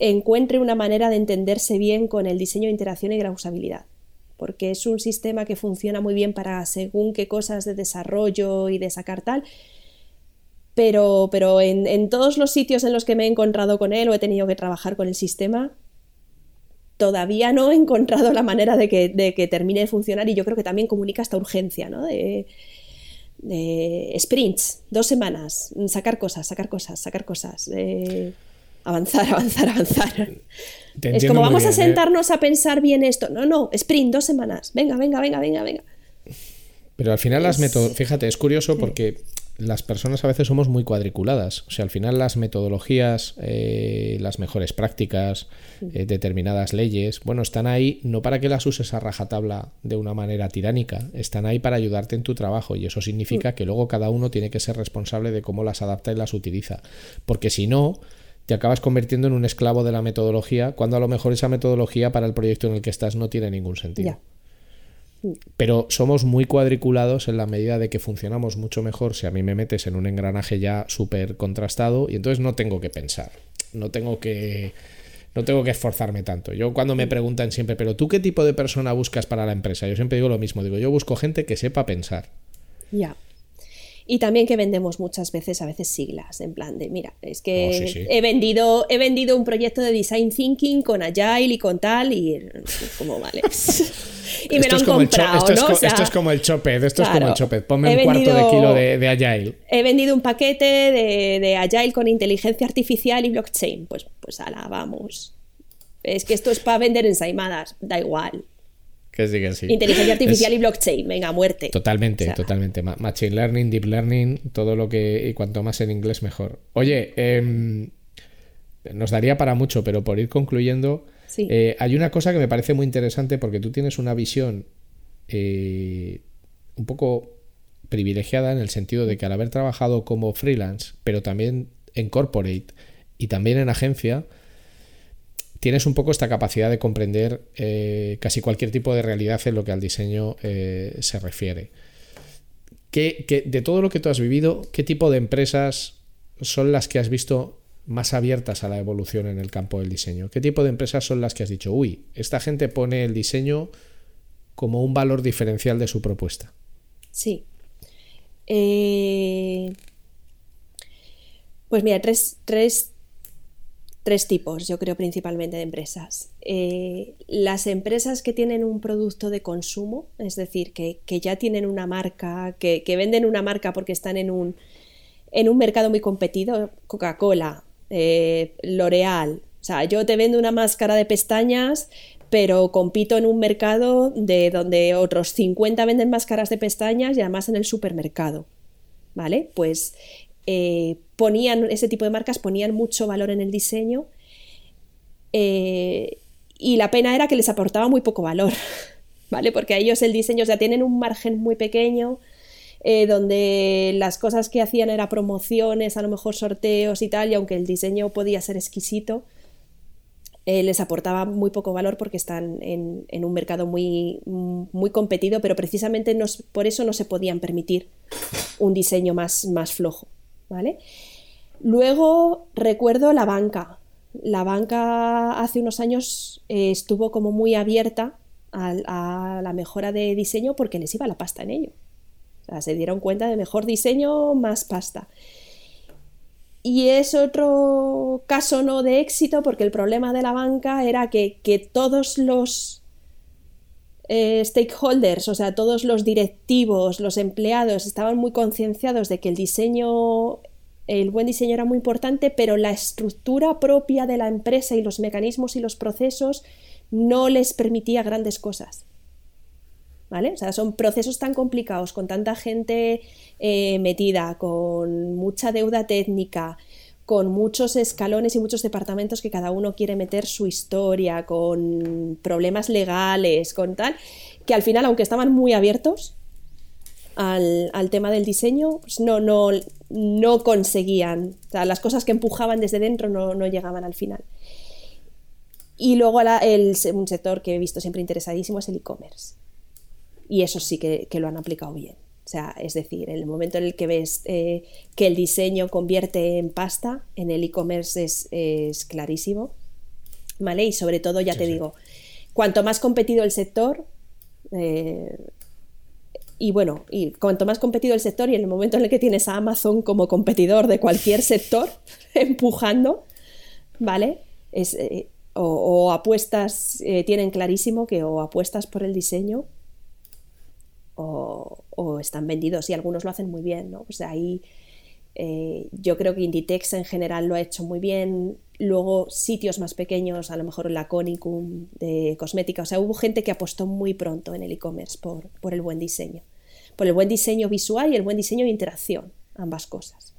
encuentre una manera de entenderse bien con el diseño de interacción y la usabilidad porque es un sistema que funciona muy bien para según qué cosas de desarrollo y de sacar tal, pero, pero en, todos los sitios en los que me he encontrado con él o he tenido que trabajar con el sistema, todavía no he encontrado la manera de que, termine de funcionar y yo creo que también comunica esta urgencia, ¿no? De, sprints, dos semanas, sacar cosas, sacar cosas, sacar cosas, avanzar, avanzar, avanzar es como vamos a ¿eh? sentarnos a pensar bien esto. No, no, sprint, dos semanas. Venga, venga, venga, venga, venga. Pero al final las metodologías, fíjate, es curioso porque las personas a veces somos muy cuadriculadas. O sea, al final las metodologías, eh, las mejores prácticas, eh, determinadas leyes, bueno, están ahí no para que las uses a rajatabla de una manera tiránica, están ahí para ayudarte en tu trabajo y eso significa que luego cada uno tiene que ser responsable de cómo las adapta y las utiliza. Porque si no, te acabas convirtiendo en un esclavo de la metodología, cuando a lo mejor esa metodología para el proyecto en el que estás no tiene ningún sentido. Pero somos muy cuadriculados en la medida de que funcionamos mucho mejor si a mí me metes en un engranaje ya súper contrastado y entonces no tengo que pensar, no tengo que, no tengo que esforzarme tanto. Yo cuando me preguntan siempre, pero tú qué tipo de persona buscas para la empresa, yo siempre digo lo mismo, digo, yo busco gente que sepa pensar. Ya. Y también que vendemos muchas veces, a veces siglas, en plan de, mira, es que oh, He, vendido, he vendido un proyecto de design thinking con Agile y con tal, y como vale. y me lo han comprado, esto, es, esto es como el Chopet, esto es como el Chopet. Ponme un cuarto de kilo de, Agile. He vendido un paquete de, de, Agile con inteligencia artificial y blockchain. Pues, pues ala, vamos. Es que esto es para vender ensaimadas, da igual. Inteligencia artificial y blockchain, venga, muerte. Totalmente, totalmente. Machine learning, deep learning, todo lo que. Y cuanto más en inglés, mejor. Oye, em, nos daría para mucho, pero por ir concluyendo, eh, hay una cosa que me parece muy interesante porque tú tienes una visión eh, un poco privilegiada en el sentido de que al haber trabajado como freelance, pero también en corporate y también en agencia, tienes un poco esta capacidad de comprender eh, casi cualquier tipo de realidad en lo que al diseño eh, se refiere. ¿Qué, de todo lo que tú has vivido, ¿qué tipo de empresas son las que has visto más abiertas a la evolución en el campo del diseño? ¿Qué tipo de empresas son las que has dicho, uy, esta gente pone el diseño como un valor diferencial de su propuesta? Sí. Eh, pues mira, tres, tres tres tipos, yo creo principalmente de empresas. Eh, las empresas que tienen un producto de consumo, es decir, que, ya tienen una marca, que, venden una marca porque están en un, en un mercado muy competido, Coca-Cola, eh, L'Oreal. O sea, yo te vendo una máscara de pestañas, pero compito en un mercado de donde otros 50 venden máscaras de pestañas y además en el supermercado. ¿Vale? Pues eh, ponían, ese tipo de marcas ponían mucho valor en el diseño eh, y la pena era que les aportaba muy poco valor, ¿vale? Porque a ellos el diseño, ya tienen un margen muy pequeño, eh, donde las cosas que hacían era promociones, a lo mejor sorteos y tal, y aunque el diseño podía ser exquisito, les aportaba muy poco valor porque están en, un mercado muy, muy competido, pero precisamente por eso no se podían permitir un diseño más, más flojo. ¿vale? Luego recuerdo la banca. La banca hace unos años eh, estuvo como muy abierta a, la mejora de diseño porque les iba la pasta en ello. O sea, se dieron cuenta de mejor diseño, más pasta. Y es otro caso no de éxito porque el problema de la banca era que, todos los eh, stakeholders, o sea, todos los directivos, los empleados, estaban muy concienciados de que el diseño, el buen diseño era muy importante, pero la estructura propia de la empresa y los mecanismos y los procesos no les permitía grandes cosas. ¿Vale? O sea, son procesos tan complicados, con tanta gente eh, metida, con mucha deuda técnica, con muchos escalones y muchos departamentos que cada uno quiere meter su historia, con problemas legales, con tal, que al final, aunque estaban muy abiertos al, tema del diseño, pues no, no, no conseguían, o sea, las cosas que empujaban desde dentro no, llegaban al final. Y luego el, un sector que he visto siempre interesadísimo es el e-commerce. Y eso sí que lo han aplicado bien. O sea, es decir, en el momento en el que ves eh, que el diseño convierte en pasta, en el e-commerce es, clarísimo. ¿Vale? Y sobre todo, ya te digo, cuanto más competido el sector, eh, y bueno, y cuanto más competido el sector y en el momento en el que tienes a Amazon como competidor de cualquier sector empujando, ¿vale? Es, eh, o, apuestas, tienen clarísimo que o apuestas por el diseño o, están vendidos y algunos lo hacen muy bien, ¿no? Pues ahí eh, yo creo que Inditex en general lo ha hecho muy bien. Luego sitios más pequeños, a lo mejor la Conicum de cosmética. O sea, hubo gente que apostó muy pronto en el e-commerce por, por el buen diseño. Por el buen diseño visual y el buen diseño de interacción, ambas cosas.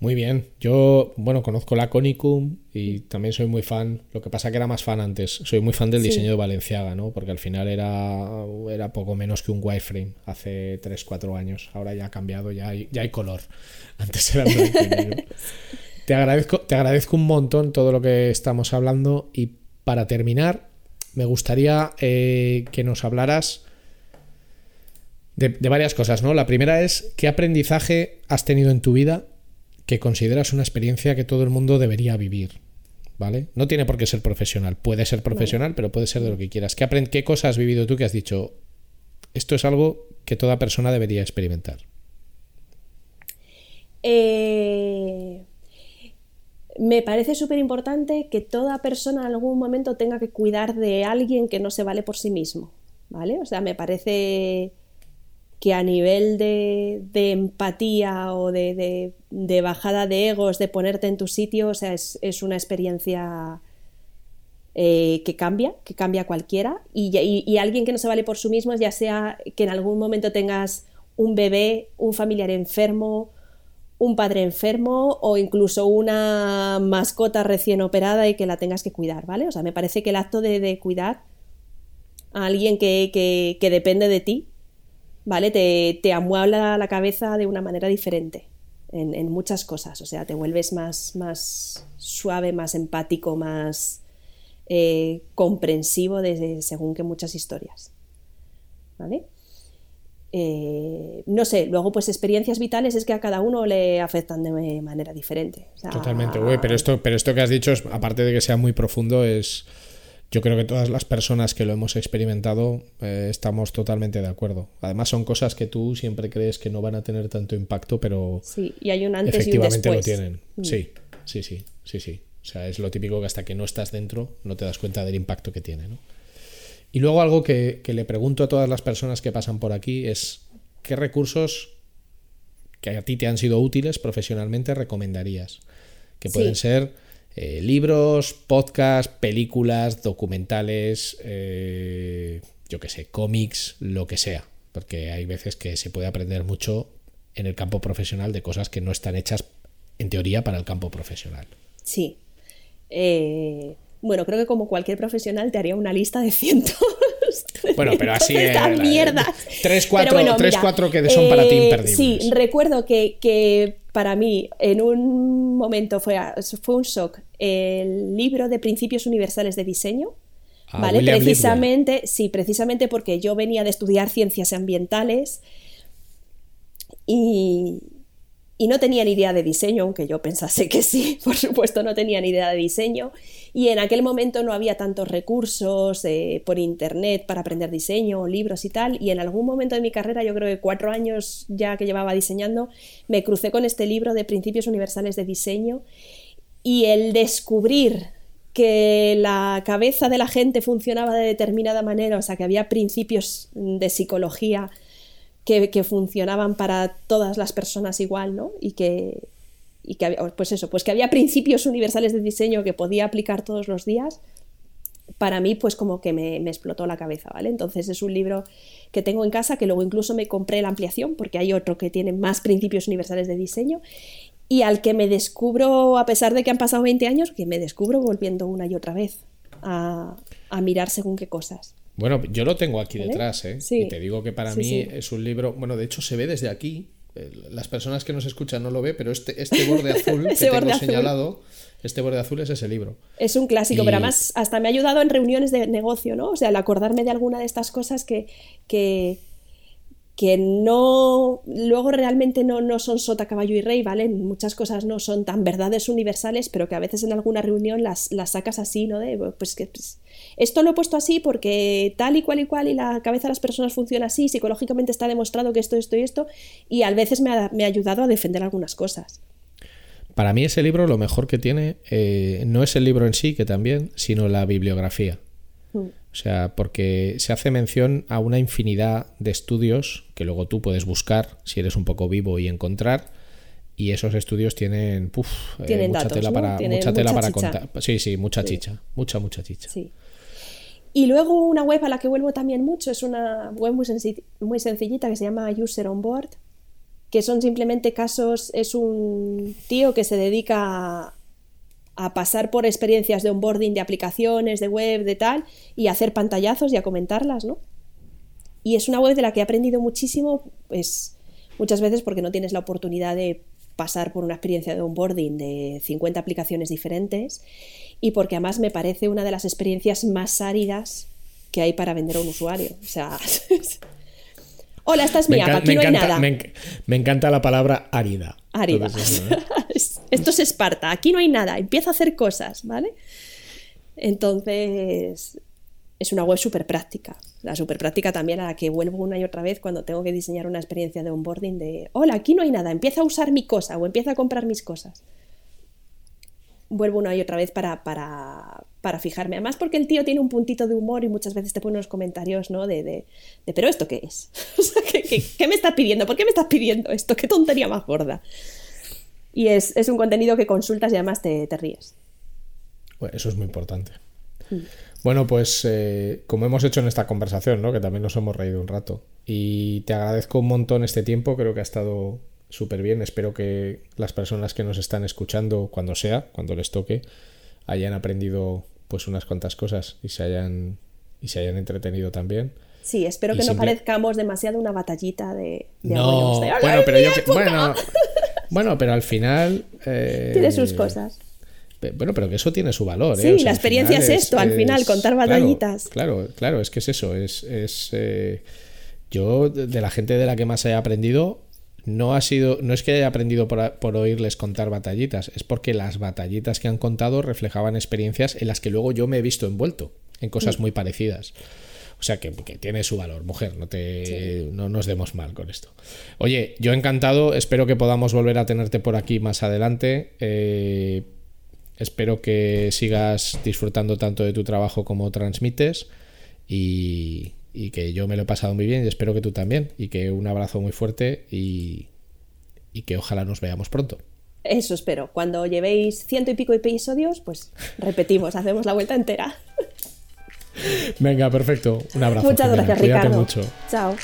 Muy bien. Yo, bueno, conozco la Conicum y también soy muy fan. Lo que pasa que era más fan antes. Soy muy fan del diseño de Valenciaga, ¿no? Porque al final era, era poco menos que un wireframe hace 3-4 años. Ahora ya ha cambiado, ya hay, ya hay color. Antes era blanco y Te agradezco, te agradezco un montón todo lo que estamos hablando y para terminar, me gustaría eh, que nos hablaras de, de varias cosas, ¿no? La primera es, ¿qué aprendizaje has tenido en tu vida que consideras una experiencia que todo el mundo debería vivir. ¿Vale? No tiene por qué ser profesional. Puede ser profesional, pero puede ser de lo que quieras. ¿Qué, ¿Qué cosa has vivido tú que has dicho? Esto es algo que toda persona debería experimentar. Eh, me parece súper importante que toda persona en algún momento tenga que cuidar de alguien que no se vale por sí mismo. ¿Vale? O sea, me parece que a nivel de, empatía o de, bajada de egos, de ponerte en tu sitio, o sea, es, una experiencia eh, que cambia, que cambia cualquiera. Y, alguien que no se vale por sí mismo, ya sea que en algún momento tengas un bebé, un familiar enfermo, un padre enfermo o incluso una mascota recién operada y que la tengas que cuidar, ¿vale? O sea, me parece que el acto de, cuidar a alguien que depende de ti, ¿vale? Te, te amuebla la cabeza de una manera diferente en, muchas cosas. O sea, te vuelves más, más suave, más empático, más eh, comprensivo desde según que muchas historias. ¿Vale? Eh, no sé, luego pues experiencias vitales es que a cada uno le afectan de manera diferente. Totalmente, güey, pero esto, pero esto que has dicho, aparte de que sea muy profundo, es yo creo que todas las personas que lo hemos experimentado eh, estamos totalmente de acuerdo. Además son cosas que tú siempre crees que no van a tener tanto impacto, pero sí, y hay un antes efectivamente y un lo tienen. Mm. Sí, sí, sí, sí, sí. O sea, es lo típico que hasta que no estás dentro no te das cuenta del impacto que tiene. ¿no? Y luego algo que, le pregunto a todas las personas que pasan por aquí es ¿qué recursos que a ti te han sido útiles profesionalmente recomendarías? Que pueden ser eh, libros, podcasts, películas, documentales, eh, yo qué sé, cómics, lo que sea. Porque hay veces que se puede aprender mucho en el campo profesional de cosas que no están hechas en teoría para el campo profesional. Sí. Eh, bueno, creo que como cualquier profesional te haría una lista de cientos. Bueno, pero así es. Tres, cuatro, tres, cuatro que son para ti imperdibles. Sí, recuerdo que, que para mí en un momento fue, fue un shock el libro de Principios Universales de Diseño. Ah, ¿Vale? precisamente, sí, precisamente porque yo venía de estudiar ciencias ambientales y, y no tenía ni idea de diseño, aunque yo pensase que sí, por supuesto no tenía ni idea de diseño. Y en aquel momento no había tantos recursos eh, por internet para aprender diseño, libros y tal. Y en algún momento de mi carrera, yo creo que cuatro años ya que llevaba diseñando, me crucé con este libro de Principios Universales de Diseño. Y el descubrir que la cabeza de la gente funcionaba de determinada manera, o sea, que había principios de psicología que, funcionaban para todas las personas igual, ¿no? Y que, y que, pues eso, pues que había principios universales de diseño que podía aplicar todos los días, para mí pues como que me, explotó la cabeza, ¿vale? Entonces es un libro que tengo en casa, que luego incluso me compré la ampliación, porque hay otro que tiene más principios universales de diseño, y al que me descubro, a pesar de que han pasado 20 años, que me descubro volviendo una y otra vez a, mirar según qué cosas. Bueno, yo lo tengo aquí detrás, ¿eh? Y te digo que para mí es un libro, bueno, de hecho se ve desde aquí, eh, las personas que nos escuchan no lo ve, pero este, este borde azul que tengo señalado este borde azul es ese libro. Es un clásico, pero además hasta me ha ayudado en reuniones de negocio, ¿no? O sea, al acordarme de alguna de estas cosas que, que, que no, luego realmente no, no, son sota, caballo y rey, ¿vale? Muchas cosas no son tan verdades universales, pero que a veces en alguna reunión las, las sacas así, ¿no? De, pues que pues, esto lo he puesto así porque tal y cual y cual y la cabeza de las personas funciona así, psicológicamente está demostrado que esto, esto y esto, y a veces me ha, me ha ayudado a defender algunas cosas. Para mí ese libro lo mejor que tiene eh, no es el libro en sí, que también, sino la bibliografía. O sea, porque se hace mención a una infinidad de estudios que luego tú puedes buscar si eres un poco vivo y encontrar. Y esos estudios tienen, eh, mucha tela para, mucha tela para contar. Sí, sí, mucha chicha. Mucha, mucha chicha. Sí. Y luego una web a la que vuelvo también mucho es una web muy, muy sencillita que se llama User On Board, que son simplemente casos, es un tío que se dedica a, pasar por experiencias de onboarding de aplicaciones, de web, de tal, y a hacer pantallazos y a comentarlas, ¿no? Y es una web de la que he aprendido muchísimo, pues muchas veces porque no tienes la oportunidad de pasar por una experiencia de onboarding de 50 aplicaciones diferentes y porque además me parece una de las experiencias más áridas que hay para vender a un usuario. O sea, Hola, esta es mi app, aquí no hay nada. Me, encanta la palabra árida. Árida. Esto es Esparta, aquí no hay nada, empieza a hacer cosas, ¿vale? Entonces, es una web súper práctica. La súper práctica también a la que vuelvo una y otra vez cuando tengo que diseñar una experiencia de onboarding de, hola, aquí no hay nada, empieza a usar mi cosa o empieza a comprar mis cosas vuelvo una y otra vez para, para, para, fijarme. Además, porque el tío tiene un puntito de humor y muchas veces te pone unos comentarios, ¿no? De, de, ¿pero esto qué es? ¿qué, me estás pidiendo? ¿Por qué me estás pidiendo esto? ¿Qué tontería más gorda? Y es, un contenido que consultas y además te, te ríes. Bueno, eso es muy importante. Mm. Bueno, pues eh, como hemos hecho en esta conversación, ¿no? que también nos hemos reído un rato, y te agradezco un montón este tiempo, creo que ha estado súper bien. Espero que las personas que nos están escuchando, cuando sea, cuando les toque, hayan aprendido pues unas cuantas cosas y se hayan, y se hayan entretenido también. Sí, espero que no parezcamos demasiado una batallita de... no, bueno, pero yo bueno, bueno, pero al final... Eh, tiene sus cosas. Bueno, pero que eso tiene su valor. ¿eh? Sí, la experiencia es esto, al final, contar batallitas. Claro, claro, es que es eso. Es, es eh, yo, de la gente de la que más he aprendido, no ha sido, no es que haya aprendido por, oírles contar batallitas, es porque las batallitas que han contado reflejaban experiencias en las que luego yo me he visto envuelto, en cosas mm. muy parecidas. O sea que, tiene su valor, mujer, no te no nos demos mal con esto. Oye, yo encantado, espero que podamos volver a tenerte por aquí más adelante. Eh, espero que sigas disfrutando tanto de tu trabajo como transmites. Y, y que yo me lo he pasado muy bien y espero que tú también. Y que un abrazo muy fuerte y, y que ojalá nos veamos pronto. Eso espero. Cuando llevéis ciento y pico episodios, pues repetimos, hacemos la vuelta entera. Venga, perfecto. Un abrazo. Muchas gracias, Ricardo. Mucho. Chao.